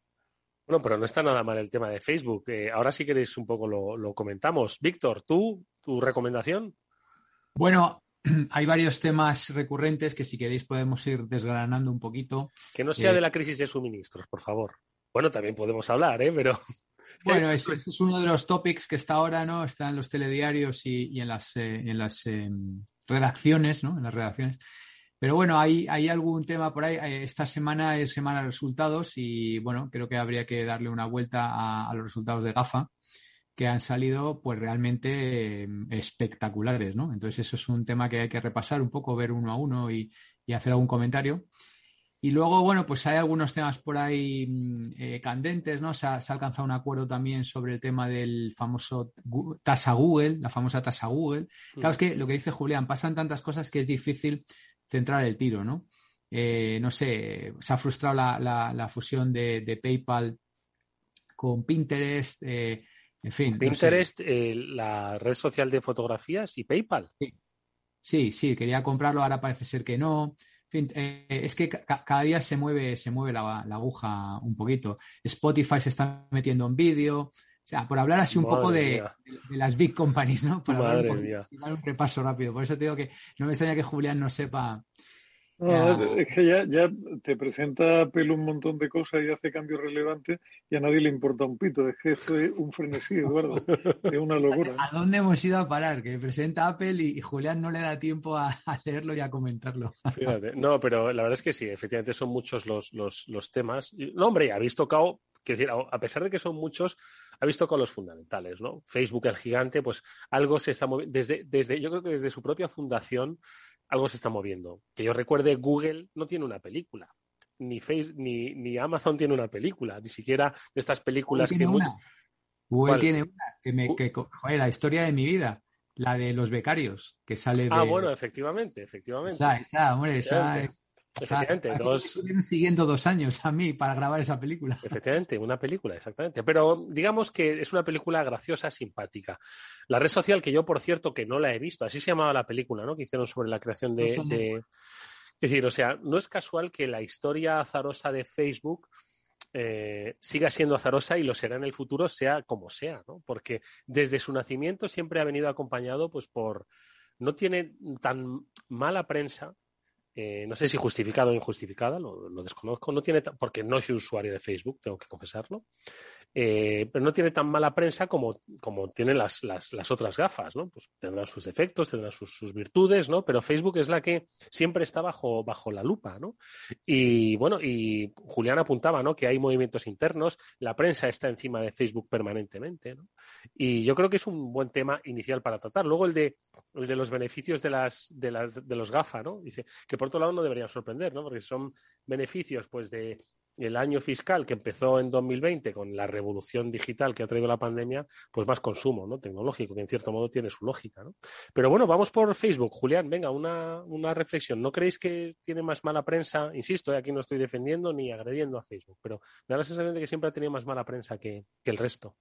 Bueno, pero no está nada mal el tema de Facebook. Eh, ahora sí queréis un poco lo, lo comentamos. Víctor, ¿tú, tu recomendación? Bueno, hay varios temas recurrentes que si queréis podemos ir desgranando un poquito. Que no sea eh, de la crisis de suministros, por favor. Bueno, también podemos hablar, ¿eh? Pero bueno, ese, es uno de los topics que está ahora, ¿no? Está en los telediarios y, en las, eh, en las em, redacciones, ¿no? En las redacciones. Pero bueno, hay, hay algún tema por ahí. Eh, esta semana es semana de resultados y bueno, creo que habría que darle una vuelta a, los resultados de GAFA que han salido pues realmente em, espectaculares, ¿no? Entonces eso es un tema que hay que repasar un poco, ver uno a uno y, y hacer algún comentario. Y luego, bueno, pues hay algunos temas por ahí mm, eh, candentes, ¿no? Se ha, alcanzado un acuerdo también sobre el tema del famoso tasa Google, la famosa tasa Google. Claro, es que lo que dice Julián, pasan tantas cosas que es difícil centrar el tiro, ¿no? Eh, no sé, se ha frustrado la, fusión de, PayPal con Pinterest, eh, en fin. Pinterest, la red social de fotografías y PayPal. sí, sí, quería comprarlo, ahora parece ser que no. Eh, es que cada día se mueve, se mueve la, aguja un poquito. Spotify se está metiendo en vídeo. O sea, por hablar así un poco de, las big companies, ¿no? Para hablar un, un repaso rápido. Por eso te digo que no me extraña que Julián no sepa es que ya, ya te presenta Apple un montón de cosas y hace cambios relevantes y a nadie le importa un pito. Es que esto es un frenesí, Eduardo. es una locura. ¿A dónde hemos ido a parar? Que presenta Apple y, Julián no le da tiempo a, leerlo y a comentarlo. Fíjate. No, pero la verdad es que sí, efectivamente son muchos los, los, los temas. No, hombre, habéis tocado, decir, a pesar de que son muchos, habéis tocado los fundamentales, ¿no? Facebook, el gigante, pues algo se está moviendo. Desde, desde, yo creo que desde su propia fundación algo se está moviendo. Que yo recuerde, Google no tiene una película. Ni, Facebook, ni, ni Amazon tiene una película. Ni siquiera de estas películas Google que. Tiene una. Google tiene una. Que me, que, joder, la historia de mi vida. La de los becarios, que sale ah, de. Ah, bueno, efectivamente, efectivamente. Esa, esa, hombre, esa. Efectivamente, dos... Estuvieron siguiendo dos años a mí para grabar esa película. Efectivamente, una película, exactamente. Pero digamos que es una película graciosa, simpática. La red social, que yo, por cierto, que no la he visto, así se llamaba la película, ¿no? Que hicieron sobre la creación de. Es decir, o sea, no es casual que la historia azarosa de Facebook eh, siga siendo azarosa y lo será en el futuro, sea como sea, ¿no? Porque desde su nacimiento siempre ha venido acompañado, pues, por. No tiene tan mala prensa eh, no sé si justificada o injustificada, lo, desconozco, no tiene porque no soy usuario de Facebook, tengo que confesarlo, eh, pero no tiene tan mala prensa como, como tienen las, las, otras gafas, ¿no? Pues tendrán sus defectos, tendrán sus, sus, virtudes, ¿no? Pero Facebook es la que siempre está bajo, bajo la lupa, ¿no? Y bueno, y Julián apuntaba, ¿no? Que hay movimientos internos, la prensa está encima de Facebook permanentemente, ¿no? Y yo creo que es un buen tema inicial para tratar. Luego el de, de los beneficios de las, de las, de los GAFA, ¿no? Dice que por otro lado no debería sorprender, ¿no? Porque son beneficios, pues, de el año fiscal que empezó en 2020 con la revolución digital que ha traído la pandemia, pues más consumo, ¿no? Tecnológico, que en cierto modo tiene su lógica, ¿no? Pero bueno, vamos por Facebook. Julián, venga, una, reflexión. ¿No creéis que tiene más mala prensa? Insisto, eh, aquí no estoy defendiendo ni agrediendo a Facebook, pero me da la sensación de que siempre ha tenido más mala prensa que, el resto.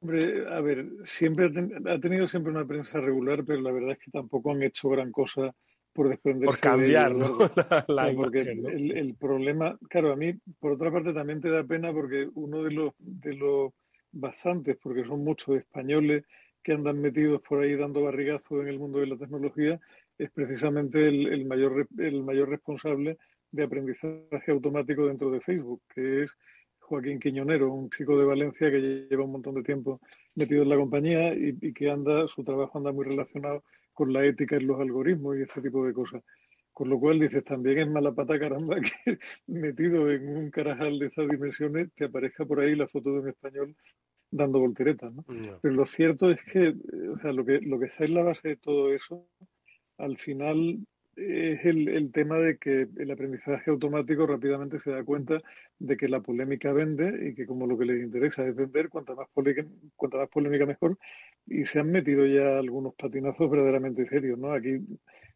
Hombre, a ver, siempre ha, tenido siempre una prensa regular, pero la verdad es que tampoco han hecho gran cosa por desprenderse por cambiar de la, porque el, problema, claro, a mí por otra parte también te da pena porque uno de los de los bastantes, porque son muchos españoles que andan metidos por ahí dando barrigazos en el mundo de la tecnología, es precisamente el, el mayor el mayor responsable de aprendizaje automático dentro de Facebook, que es Joaquín Quiñonero, un chico de Valencia que lleva un montón de tiempo metido en la compañía y, y que anda, su trabajo anda muy relacionado con la ética en los algoritmos y ese tipo de cosas. Con lo cual dices, también es mala pata caramba que metido en un carajal de esas dimensiones te aparezca por ahí la foto de un español dando volteretas, ¿no? Pero lo cierto es que, o sea, lo que, lo que está en la base de todo eso, al final es el, el, tema de que el aprendizaje automático rápidamente se da cuenta de que la polémica vende y que como lo que les interesa es vender, cuanta más, polémica, cuanta más polémica mejor, y se han metido ya algunos patinazos verdaderamente serios, ¿no? Aquí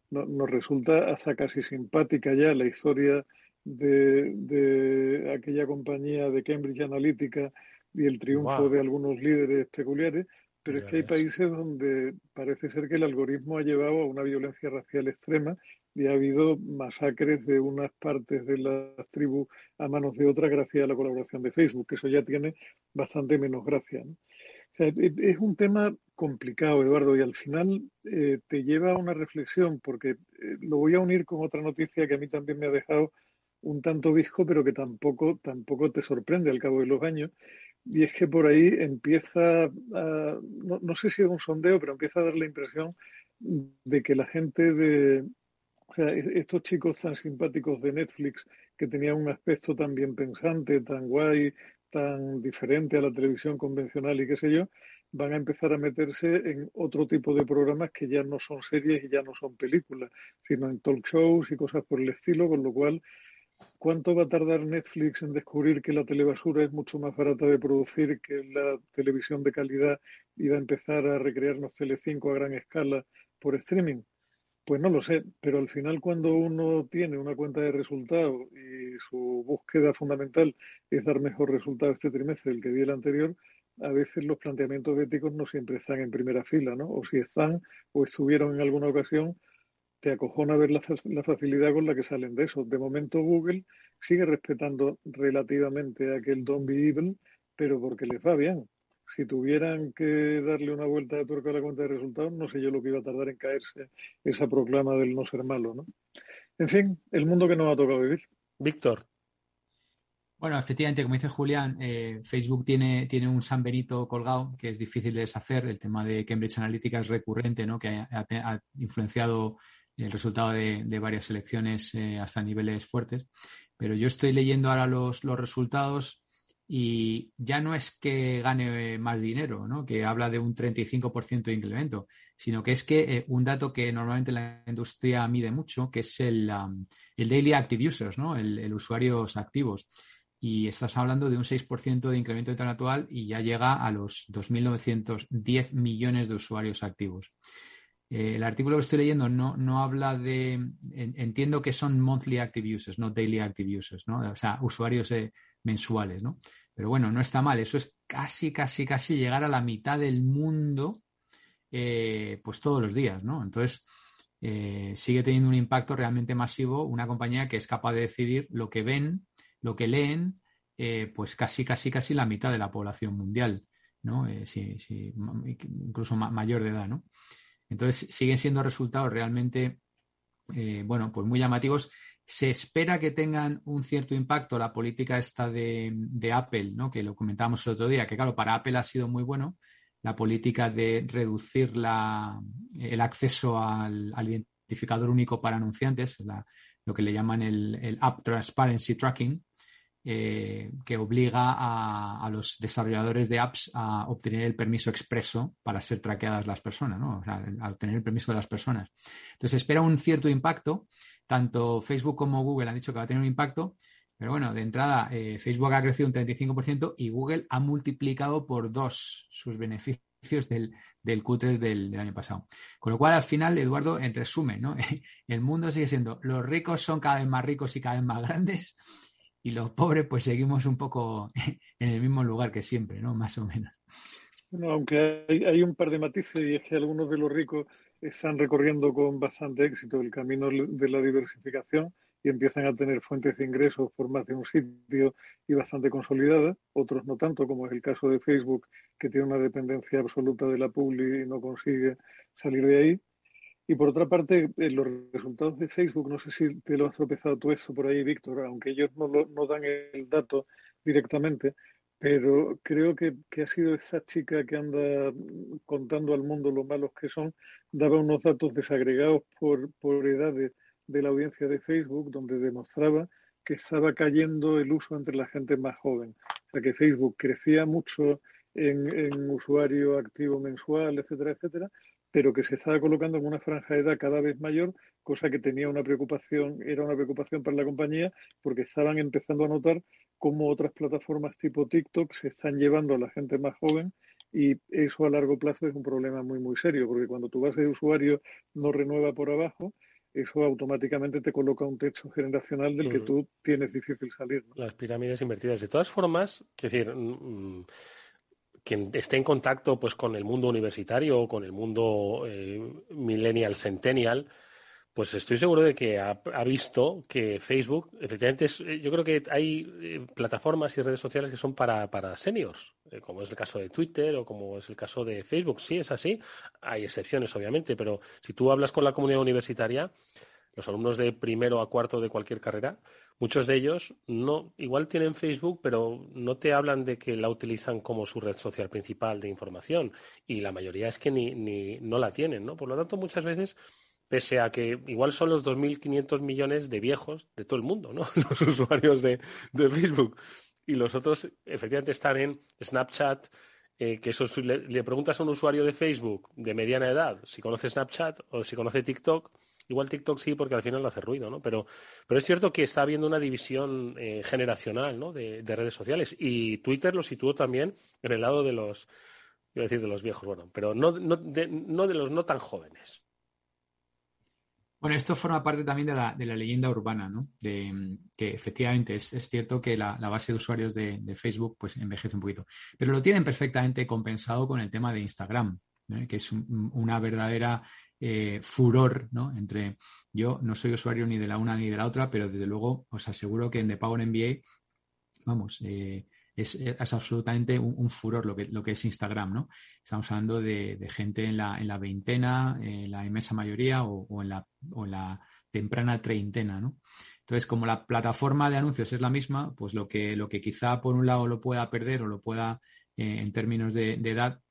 nos resulta hasta casi simpática ya la historia de, de aquella compañía de Cambridge Analytica y el triunfo de algunos líderes peculiares, pero es que hay países donde parece ser que el algoritmo ha llevado a una violencia racial extrema y ha habido masacres de unas partes de las tribus a manos de otras gracias a la colaboración de Facebook, que eso ya tiene bastante menos gracia. es un tema complicado, Eduardo, y al final eh, te lleva a una reflexión, porque eh, lo voy a unir con otra noticia que a mí también me ha dejado un tanto visco, pero que tampoco, tampoco te sorprende al cabo de los años, y es que por ahí empieza, a, no, no, sé si es un sondeo, pero empieza a dar la impresión de que la gente de, o sea, estos chicos tan simpáticos de Netflix, que tenían un aspecto tan bien pensante, tan guay, tan diferente a la televisión convencional y qué sé yo, van a empezar a meterse en otro tipo de programas que ya no son series y ya no son películas, sino en talk shows y cosas por el estilo, con lo cual ¿Cuánto va a tardar Netflix en descubrir que la telebasura es mucho más barata de producir que la televisión de calidad y va a empezar a recrearnos Telecinco a gran escala por streaming? Pues no lo sé, pero al final cuando uno tiene una cuenta de resultados y su búsqueda fundamental es dar mejor resultado este trimestre del que di el anterior, a veces los planteamientos éticos no siempre están en primera fila, ¿no? O si están o estuvieron en alguna ocasión, te acojona ver la, facilidad con la que salen de eso. De momento Google sigue respetando relativamente a aquel Don't Be Evil, pero porque les va bien. Si tuvieran que darle una vuelta de tuerca a la cuenta de resultados, no sé yo lo que iba a tardar en caerse esa proclama del no ser malo, ¿no? En fin, el mundo que nos ha tocado vivir. Víctor. Bueno, efectivamente, como dice Julián, eh, Facebook tiene, tiene un San Benito colgado que es difícil de deshacer. El tema de Cambridge Analytica es recurrente, ¿no? que ha, influenciado el resultado de, varias elecciones eh, hasta niveles fuertes. Pero yo estoy leyendo ahora los, los resultados y ya no es que gane más dinero, ¿no? que habla de un 35% de incremento, sino que es que eh, un dato que normalmente la industria mide mucho, que es el, el daily active users, ¿no? el, el usuarios activos y estás hablando de un 6% de incremento interanual y ya llega a los 2.910 millones de usuarios activos. Eh, el artículo que estoy leyendo no, no habla de, entiendo que son monthly active users, no daily active users, ¿no? O sea, usuarios eh, mensuales, ¿no? Pero bueno, no está mal, eso es casi, casi, casi llegar a la mitad del mundo, eh, pues todos los días, ¿no? Entonces, sigue teniendo un impacto realmente masivo una compañía que es capaz de decidir lo que ven lo que leen, eh, pues casi, casi, casi la mitad de la población mundial, ¿no? Eh, incluso mayor de edad, ¿no? Entonces, siguen siendo resultados realmente, eh, bueno, pues muy llamativos. Se espera que tengan un cierto impacto la política esta de, Apple, ¿no? Que lo comentábamos el otro día, que claro, para Apple ha sido muy bueno la política de reducir el acceso al, identificador único para anunciantes, lo que le llaman el App Transparency Tracking, eh, que obliga a, los desarrolladores de apps a obtener el permiso expreso para ser traqueadas las personas, ¿no? O sea, a obtener el permiso de las personas. Entonces, espera un cierto impacto. Tanto Facebook como Google han dicho que va a tener un impacto, pero bueno, de entrada, eh, Facebook ha crecido un 35% y Google ha multiplicado por dos sus beneficios del, del Q3 del, año pasado. Con lo cual, al final, Eduardo, en resumen, ¿no? el mundo sigue siendo, los ricos son cada vez más ricos y cada vez más grandes y los pobres pues seguimos un poco en el mismo lugar que siempre, ¿no? Más o menos. Bueno, aunque hay, un par de matices y es que algunos de los ricos están recorriendo con bastante éxito el camino de la diversificación y empiezan a tener fuentes de ingresos por más de un sitio y bastante consolidadas, otros no tanto, como es el caso de Facebook, que tiene una dependencia absoluta de la publi y no consigue salir de ahí. Y por otra parte, eh, los resultados de Facebook, no sé si te lo has tropezado tú eso por ahí, Víctor, aunque ellos no, lo, no dan el dato directamente, pero creo que, que, ha sido esa chica que anda contando al mundo lo malos que son, daba unos datos desagregados por, por edades de la audiencia de Facebook, donde demostraba que estaba cayendo el uso entre la gente más joven. O sea, que Facebook crecía mucho en, en usuario activo mensual, etcétera, etcétera, pero que se estaba colocando en una franja de edad cada vez mayor, cosa que tenía una preocupación, era una preocupación para la compañía, porque estaban empezando a notar cómo otras plataformas tipo TikTok se están llevando a la gente más joven y eso a largo plazo es un problema muy, muy serio, porque cuando tu base de usuario no renueva por abajo, eso automáticamente te coloca un techo generacional del que tú tienes difícil salir. Las pirámides invertidas. De todas formas, es decir, mm, mm, quien esté en contacto pues con el mundo universitario o con el mundo eh, millennial, centennial, pues estoy seguro de que ha, visto que Facebook, efectivamente, es, yo creo que hay eh, plataformas y redes sociales que son para, para seniors, eh, como es el caso de Twitter o como es el caso de Facebook. Sí, es así. Hay excepciones, obviamente, pero si tú hablas con la comunidad universitaria, los alumnos de primero a cuarto de cualquier carrera, muchos de ellos no, igual tienen Facebook, pero no te hablan de que la utilizan como su red social principal de información. Y la mayoría es que ni, ni no la tienen, ¿no? Por lo tanto, muchas veces pese a que igual son los 2.500 millones de viejos de todo el mundo, ¿no? Los usuarios de, Facebook. Y los otros, efectivamente, están en Snapchat, eh, que eso le, le, preguntas a un usuario de Facebook de mediana edad si conoce Snapchat o si conoce TikTok Igual TikTok sí, porque al final lo hace ruido, ¿no? Pero, pero es cierto que está habiendo una división eh, generacional, ¿no? De, redes sociales. Y Twitter lo situó también en el lado de los, iba a decir de los viejos, bueno, pero no, no, de, no de los no tan jóvenes. Bueno, esto forma parte también de la, de la leyenda urbana, ¿no? De que efectivamente es, cierto que la, base de usuarios de, Facebook pues envejece un poquito. Pero lo tienen perfectamente compensado con el tema de Instagram, que es una verdadera eh, furor ¿no? entre yo no soy usuario ni de la una ni de la otra, pero desde luego os aseguro que en The Power NBA, vamos, eh, es, absolutamente un, furor lo que, lo que es Instagram, ¿no? Estamos hablando de, gente en la, en la veintena, en la inmensa mayoría o, en la, o en la temprana treintena, ¿no? Entonces, como la plataforma de anuncios es la misma, pues lo que, lo que quizá por un lado lo pueda perder o lo pueda, eh, en términos de, edad,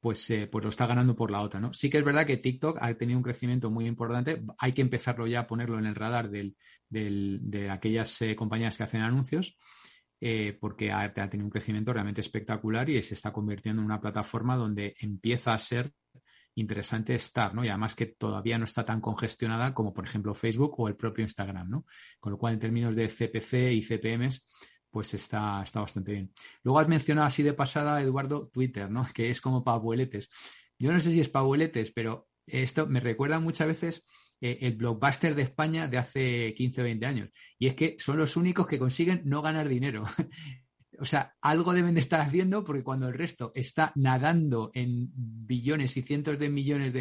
pues, eh, pues lo está ganando por la otra, ¿no? Sí que es verdad que TikTok ha tenido un crecimiento muy importante. Hay que empezarlo ya a ponerlo en el radar del, de aquellas eh, compañías que hacen anuncios. porque ha, tenido un crecimiento realmente espectacular y se está convirtiendo en una plataforma donde empieza a ser interesante estar, ¿no? Y además que todavía no está tan congestionada como, por ejemplo, Facebook o el propio Instagram, ¿no? Con lo cual, en términos de CPC y CPMs, pues está, está bastante bien. Luego has mencionado así de pasada, Eduardo, Twitter, ¿no? Que es como para abueletes. Yo no sé si es para abueletes, pero esto me recuerda muchas veces eh, el blockbuster de España de hace 15 o 20 años. Y es que son los únicos que consiguen no ganar dinero. o sea, algo deben de estar haciendo porque cuando el resto está nadando en billones y cientos de millones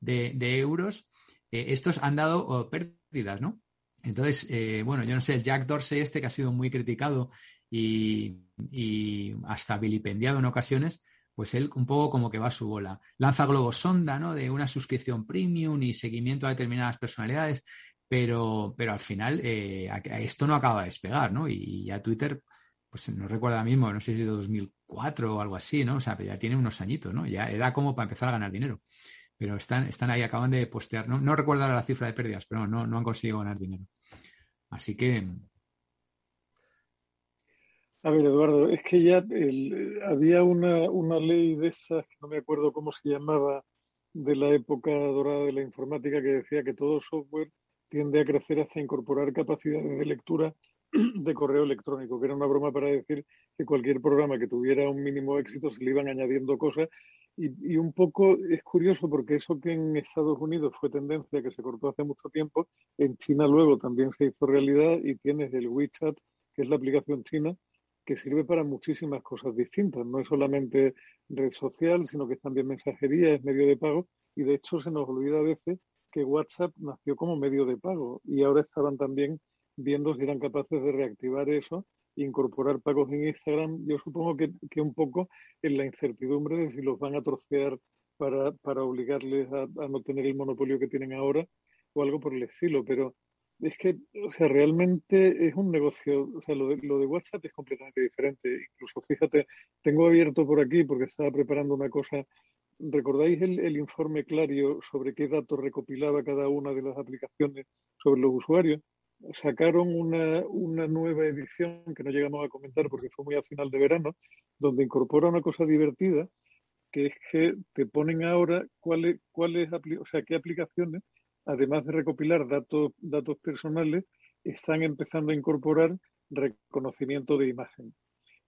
de, euros, eh, estos han dado oh, pérdidas, ¿no? Entonces, eh, bueno, yo no sé, Jack Dorsey este que ha sido muy criticado y, hasta vilipendiado en ocasiones, pues él un poco como que va a su bola. Lanza globos sonda, ¿no? De una suscripción premium y seguimiento a determinadas personalidades, pero, pero al final eh, esto no acaba de despegar, ¿no? Y, ya Twitter pues no recuerdo mismo, no sé si de 2004 o algo así, ¿no? O sea, ya tiene unos añitos, ¿no? Ya era como para empezar a ganar dinero. Pero están, están ahí, acaban de postear, no, no recuerdo la cifra de pérdidas, pero no, no han conseguido ganar dinero. Así que... A ver, Eduardo, es que ya había una, una ley de esas, que no me acuerdo cómo se llamaba, de la época dorada de la informática, que decía que todo software tiende a crecer hasta incorporar capacidades de lectura de correo electrónico, que era una broma para decir que cualquier programa que tuviera un mínimo éxito se le iban añadiendo cosas. Y, un poco es curioso porque eso que en Estados Unidos fue tendencia, que se cortó hace mucho tiempo, en China luego también se hizo realidad y tienes el WeChat, que es la aplicación china, que sirve para muchísimas cosas distintas. No es solamente red social, sino que es también mensajería, es medio de pago. Y de hecho se nos olvida a veces que WhatsApp nació como medio de pago y ahora estaban también viendo si eran capaces de reactivar eso incorporar pagos en Instagram. Yo supongo que, que un poco en la incertidumbre de si los van a trocear para, para obligarles a, no tener el monopolio que tienen ahora o algo por el estilo. Pero es que, o sea, realmente es un negocio, o sea, lo de, lo de WhatsApp es completamente diferente. Incluso, fíjate, tengo abierto por aquí porque estaba preparando una cosa. ¿Recordáis el, el informe Clario sobre qué datos recopilaba cada una de las aplicaciones sobre los usuarios? Sacaron una, una, nueva edición que no llegamos a comentar porque fue muy a final de verano, donde incorpora una cosa divertida, que es que te ponen ahora cuáles, cuáles o sea, qué aplicaciones, además de recopilar datos, datos personales, están empezando a incorporar reconocimiento de imagen.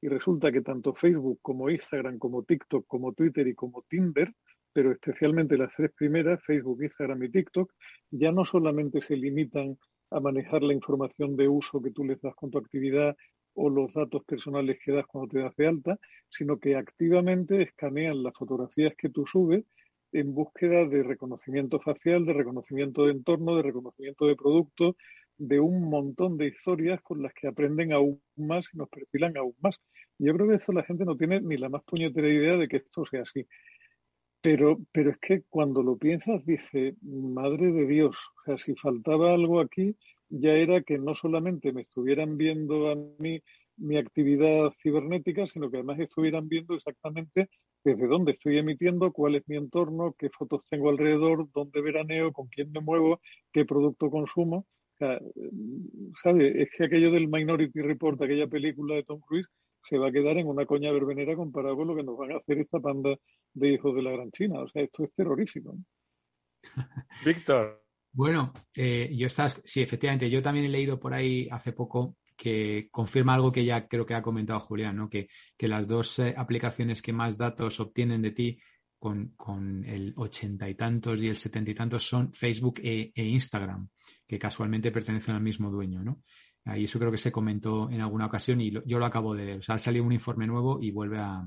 Y resulta que tanto Facebook como Instagram, como TikTok, como Twitter y como Tinder, pero especialmente las tres primeras, Facebook, Instagram y TikTok, ya no solamente se limitan a manejar la información de uso que tú les das con tu actividad o los datos personales que das cuando te das de alta, sino que activamente escanean las fotografías que tú subes en búsqueda de reconocimiento facial, de reconocimiento de entorno, de reconocimiento de productos, de un montón de historias con las que aprenden aún más y nos perfilan aún más. yo creo que eso la gente no tiene ni la más puñetera idea de que esto sea así. Pero, pero es que cuando lo piensas, dice, madre de Dios, o sea, si faltaba algo aquí, ya era que no solamente me estuvieran viendo a mí mi actividad cibernética, sino que además estuvieran viendo exactamente desde dónde estoy emitiendo, cuál es mi entorno, qué fotos tengo alrededor, dónde veraneo, con quién me muevo, qué producto consumo. O sea. Es que aquello del Minority Report, aquella película de Tom Cruise, se va a quedar en una coña verbenera comparado con lo que nos van a hacer esta panda de hijos de la gran China. O sea, esto es terrorífico. Víctor. Bueno, eh, yo estás, sí, efectivamente, yo también he leído por ahí hace poco que confirma algo que ya creo que ha comentado Julián, ¿no? que, que las dos eh, aplicaciones que más datos obtienen de ti con, con, el ochenta y tantos y el setenta y tantos son Facebook e, e, Instagram, que casualmente pertenecen al mismo dueño, ¿no? Y eso creo que se comentó en alguna ocasión y yo lo acabo de leer. O sea, ha salido un informe nuevo y vuelve a,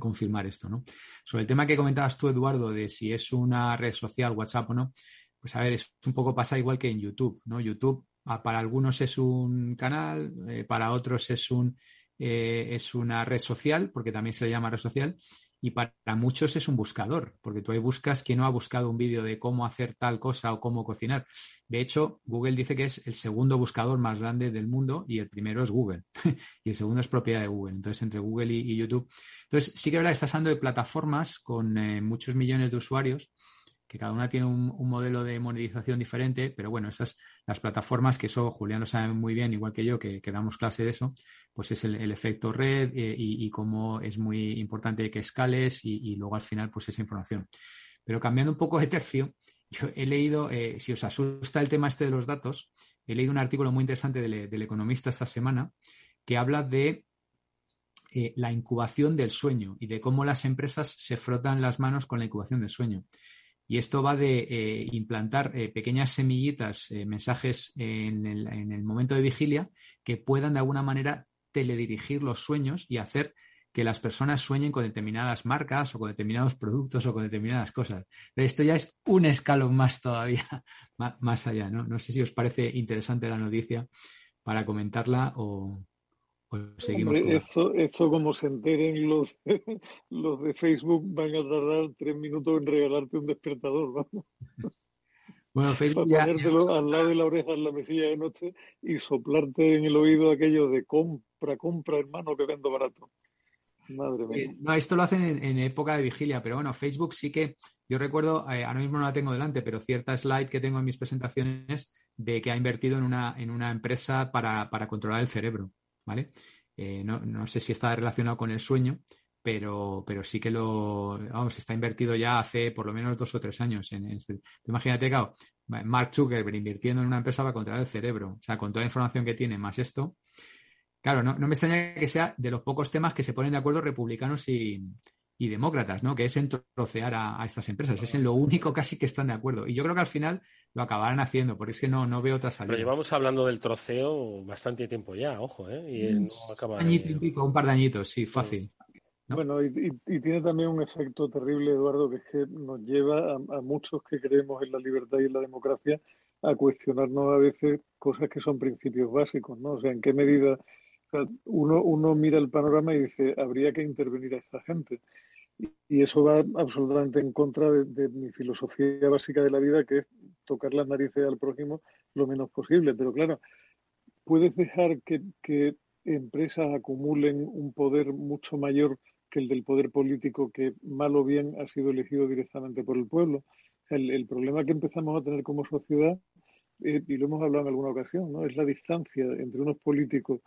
confirmar esto, ¿no? Sobre el tema que comentabas tú, Eduardo, de si es una red social, WhatsApp o no, pues a ver, es un poco pasa igual que en YouTube, ¿no? YouTube ah, para algunos es un canal, eh, para otros es un eh, es una red social, porque también se le llama red social, y para muchos es un buscador, porque tú ahí buscas quien no ha buscado un vídeo de cómo hacer tal cosa o cómo cocinar. De hecho, Google dice que es el segundo buscador más grande del mundo y el primero es Google. y el segundo es propiedad de Google. Entonces, entre Google y, YouTube. Entonces, sí que verdad que estás hablando de plataformas con eh, muchos millones de usuarios que cada una tiene un, modelo de monetización diferente, pero bueno, estas las plataformas, que eso Julián lo sabe muy bien, igual que yo, que, damos clase de eso, pues es el, efecto red eh, y, cómo es muy importante que escales y, luego al final pues esa información. Pero cambiando un poco de tercio, yo he leído, eh, si os asusta el tema este de los datos, he leído un artículo muy interesante del, Economista esta semana que habla de eh, la incubación del sueño y de cómo las empresas se frotan las manos con la incubación del sueño. Y esto va de eh, implantar eh, pequeñas semillitas, eh, mensajes en el, en el, momento de vigilia que puedan de alguna manera teledirigir los sueños y hacer que las personas sueñen con determinadas marcas o con determinados productos o con determinadas cosas. Pero esto ya es un escalón más todavía, más allá. no sé si os parece interesante la noticia para comentarla o, eso, como se enteren los, los de Facebook van a tardar tres minutos en regalarte un despertador, vamos. Bueno, Facebook ya, ponértelo al lado de la oreja en la mesilla de noche y soplarte en el oído aquello de compra, compra, hermano, que vendo barato. Madre mía. Eh, no, esto lo hacen en, época de vigilia, pero bueno, Facebook sí que, yo recuerdo, eh, ahora mismo no la tengo delante, pero cierta slide que tengo en mis presentaciones de que ha invertido en una, en una empresa para, para controlar el cerebro. ¿Vale? Eh, no, sé si está relacionado con el sueño, pero, pero sí que lo, vamos, está invertido ya hace por lo menos dos o tres años. En, este. Imagínate, claro, Mark Zuckerberg invirtiendo en una empresa para controlar el cerebro, o sea, con toda la información que tiene, más esto. Claro, no, no me extraña que sea de los pocos temas que se ponen de acuerdo republicanos y, y demócratas, ¿no? Que es entrocear a, estas empresas. Es en lo único casi que están de acuerdo. Y yo creo que al final lo acabarán haciendo, porque es que no, no veo otra salida. Pero llevamos hablando del troceo bastante tiempo ya, ojo, ¿eh? Y no acaba un par de añitos, sí, fácil. Bueno, y, tiene también un efecto terrible, Eduardo, que es que nos lleva a, muchos que creemos en la libertad y en la democracia a cuestionarnos a veces cosas que son principios básicos, ¿no? O sea, en qué medida uno, uno mira el panorama y dice, habría que intervenir a esta gente. Y, eso va absolutamente en contra de, mi filosofía básica de la vida, que es tocar las narices al prójimo lo menos posible. Pero claro, puedes dejar que, que empresas acumulen un poder mucho mayor que el del poder político que mal o bien ha sido elegido directamente por el pueblo. El, el problema que empezamos a tener como sociedad, eh, y lo hemos hablado en alguna ocasión, ¿no? es la distancia entre unos políticos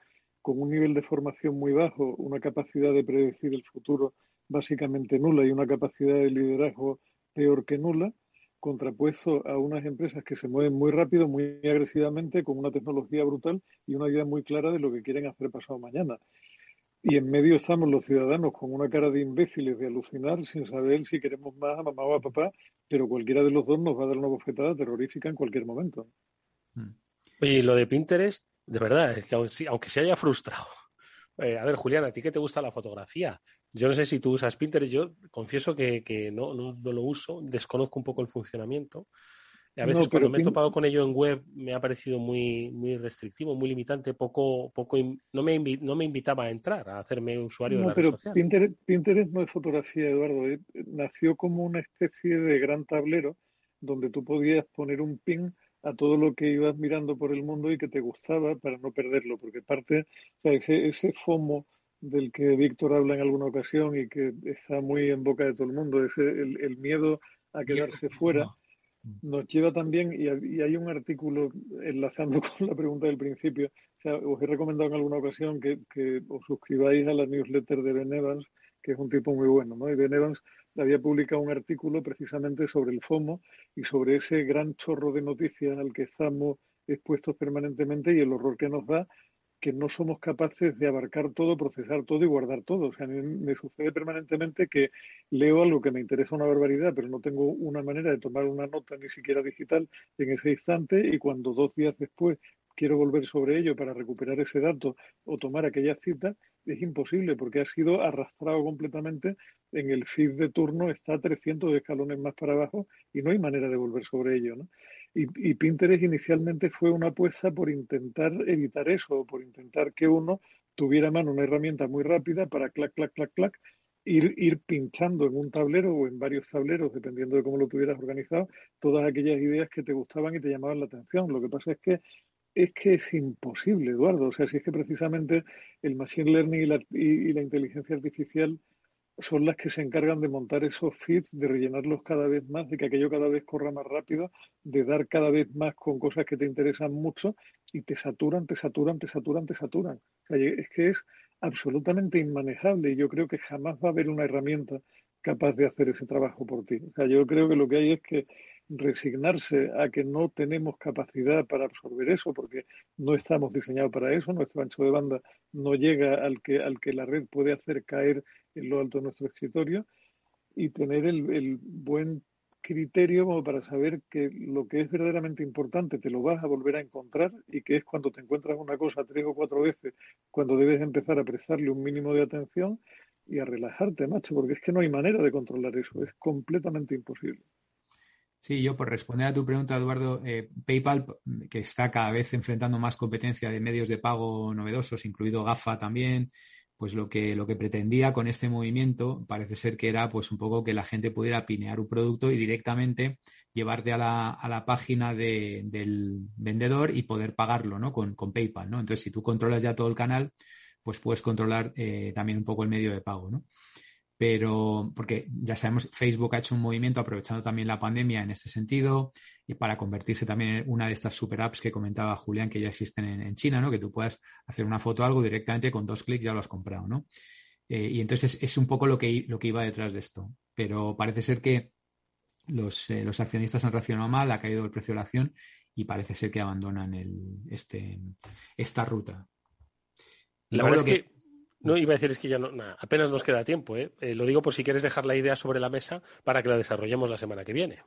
con un nivel de formación muy bajo, una capacidad de predecir el futuro básicamente nula y una capacidad de liderazgo peor que nula, contrapuesto a unas empresas que se mueven muy rápido, muy agresivamente, con una tecnología brutal y una idea muy clara de lo que quieren hacer pasado mañana. Y en medio estamos los ciudadanos con una cara de imbéciles, de alucinar, sin saber si queremos más a mamá o a papá, pero cualquiera de los dos nos va a dar una bofetada terrorífica en cualquier momento. Y lo de Pinterest, de verdad, es que aunque se haya frustrado. Eh, a ver, Julián, ¿a ti qué te gusta la fotografía? Yo no sé si tú usas Pinterest, yo confieso que, no, no, lo uso, desconozco un poco el funcionamiento. A veces cuando me he topado con ello en web me ha parecido muy, muy restrictivo, muy limitante, poco, poco no, me no me invitaba a entrar, a hacerme usuario de la pero red social. Pinterest, Pinterest no es fotografía, Eduardo. Eh, nació como una especie de gran tablero donde tú podías poner un pin a todo lo que ibas mirando por el mundo y que te gustaba para no perderlo, porque parte, o sea, ese, ese FOMO del que Víctor habla en alguna ocasión y que está muy en boca de todo el mundo, ese, el, el miedo a quedarse fuera, nos lleva también, y, hay un artículo enlazando con la pregunta del principio, o sea, os he recomendado en alguna ocasión que, que os suscribáis a la newsletter de Ben Evans, que es un tipo muy bueno, ¿no? Y Ben Evans había publicado un artículo precisamente sobre el FOMO y sobre ese gran chorro de noticias al que estamos expuestos permanentemente y el horror que nos da que no somos capaces de abarcar todo, procesar todo y guardar todo. O sea, a mí me sucede permanentemente que leo algo que me interesa una barbaridad, pero no tengo una manera de tomar una nota ni siquiera digital en ese instante y cuando dos días después quiero volver sobre ello para recuperar ese dato o tomar aquella cita, es imposible porque ha sido arrastrado completamente en el feed de turno, está 300 escalones más para abajo y no hay manera de volver sobre ello. ¿no? Y, Pinterest inicialmente fue una apuesta por intentar evitar eso, por intentar que uno tuviera a mano una herramienta muy rápida para clac, clac, clac, clac, ir, ir pinchando en un tablero o en varios tableros, dependiendo de cómo lo tuvieras organizado, todas aquellas ideas que te gustaban y te llamaban la atención. Lo que pasa es que es que es imposible, Eduardo. O sea, si es que precisamente el machine learning y la, y la inteligencia artificial son las que se encargan de montar esos feeds, de rellenarlos cada vez más, de que aquello cada vez corra más rápido, de dar cada vez más con cosas que te interesan mucho y te saturan, te saturan, te saturan, te saturan. O sea, es que es absolutamente inmanejable y yo creo que jamás va a haber una herramienta capaz de hacer ese trabajo por ti. O sea, yo creo que lo que hay es que resignarse a que no tenemos capacidad para absorber eso, porque no estamos diseñados para eso, nuestro ancho de banda no llega al que, al que la red puede hacer caer en lo alto de nuestro escritorio, y tener el, el buen criterio como para saber que lo que es verdaderamente importante te lo vas a volver a encontrar y que es cuando te encuentras una cosa tres o cuatro veces, cuando debes empezar a prestarle un mínimo de atención y a relajarte, macho, porque es que no hay manera de controlar eso, es completamente imposible. Sí, yo por responder a tu pregunta, Eduardo, eh, PayPal, que está cada vez enfrentando más competencia de medios de pago novedosos, incluido GAFA también, pues lo que, lo que pretendía con este movimiento parece ser que era pues un poco que la gente pudiera pinear un producto y directamente llevarte a la, a la página del vendedor y poder pagarlo ¿no? con, con, PayPal. ¿no? Entonces, si tú controlas ya todo el canal, pues puedes controlar eh, también un poco el medio de pago. ¿no? Pero porque ya sabemos, Facebook ha hecho un movimiento aprovechando también la pandemia en este sentido y para convertirse también en una de estas super apps que comentaba Julián que ya existen en, China, ¿no? Que tú puedas hacer una foto o algo directamente con dos clics ya lo has comprado, ¿no? Eh, y entonces es un poco lo que, lo que iba detrás de esto. Pero parece ser que los, eh, los accionistas han reaccionado mal, ha caído el precio de la acción y parece ser que abandonan el, este, esta ruta. La verdad es que no, iba a decir es que ya no, apenas nos queda tiempo. ¿eh? ¿eh? lo digo por si quieres dejar la idea sobre la mesa para que la desarrollemos la semana que viene.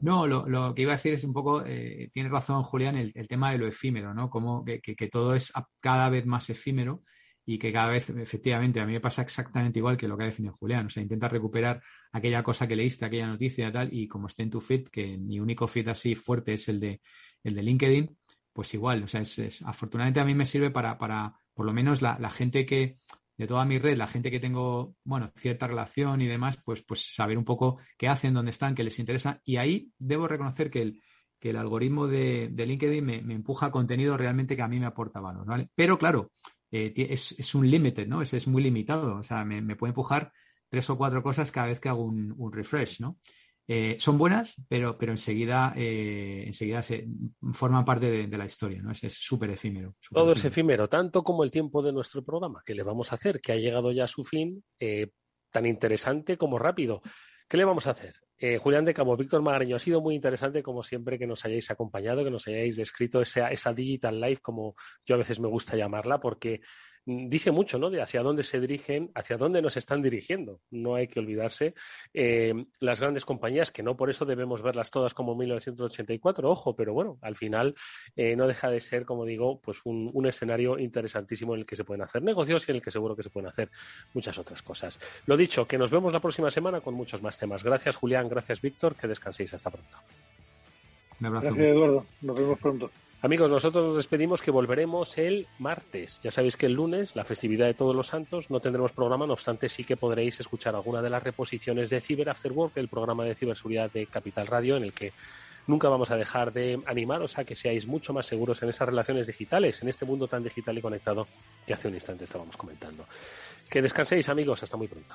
No, lo, que iba a decir es un poco, eh, tiene razón Julián, el, tema de lo efímero, ¿no? Como que, todo es cada vez más efímero y que cada vez, efectivamente, a mí me pasa exactamente igual que lo que ha definido Julián. O sea, intenta recuperar aquella cosa que leíste, aquella noticia y tal, y como esté en tu feed, que mi único feed así fuerte es el de, el de LinkedIn, pues igual, o sea, es, afortunadamente a mí me sirve para, para por lo menos la, gente que, de toda mi red, la gente que tengo, bueno, cierta relación y demás, pues, pues saber un poco qué hacen, dónde están, qué les interesa. Y ahí debo reconocer que el, que el algoritmo de, LinkedIn me, empuja contenido realmente que a mí me aporta valor. Pero claro, eh, es, un límite, ¿no? Es, es muy limitado. O sea, me, puede empujar tres o cuatro cosas cada vez que hago un, un refresh, ¿no? Eh, son buenas, pero, pero enseguida, eh, enseguida se, forman parte de, la historia, ¿no? Es súper efímero. Todo es efímero, tanto como el tiempo de nuestro programa, que le vamos a hacer, que ha llegado ya a su fin, eh, tan interesante como rápido. ¿Qué le vamos a hacer? Julián de Cabo, Víctor Magariño, ha sido muy interesante, como siempre, que nos hayáis acompañado, que nos hayáis descrito esa, esa digital life, como yo a veces me gusta llamarla, porque dice mucho, ¿no? De hacia dónde se dirigen, hacia dónde nos están dirigiendo. No hay que olvidarse. Eh, las grandes compañías, que no por eso debemos verlas todas como 1984, ojo, pero bueno, al final eh, no deja de ser, como digo, pues un, un, escenario interesantísimo en el que se pueden hacer negocios y en el que seguro que se pueden hacer muchas otras cosas. Lo dicho, que nos vemos la próxima semana con muchos más temas. Gracias, Julián. Gracias, Víctor. Que descanséis. Hasta pronto. Un abrazo. Gracias, Eduardo. Nos vemos pronto. Amigos, nosotros nos despedimos que volveremos el martes. Ya sabéis que el lunes, la festividad de todos los santos, no tendremos programa, no obstante sí que podréis escuchar alguna de las reposiciones de Cyber After Work, el programa de ciberseguridad de Capital Radio, en el que nunca vamos a dejar de animaros a que seáis mucho más seguros en esas relaciones digitales, en este mundo tan digital y conectado que hace un instante estábamos comentando. Que descanséis, amigos, hasta muy pronto.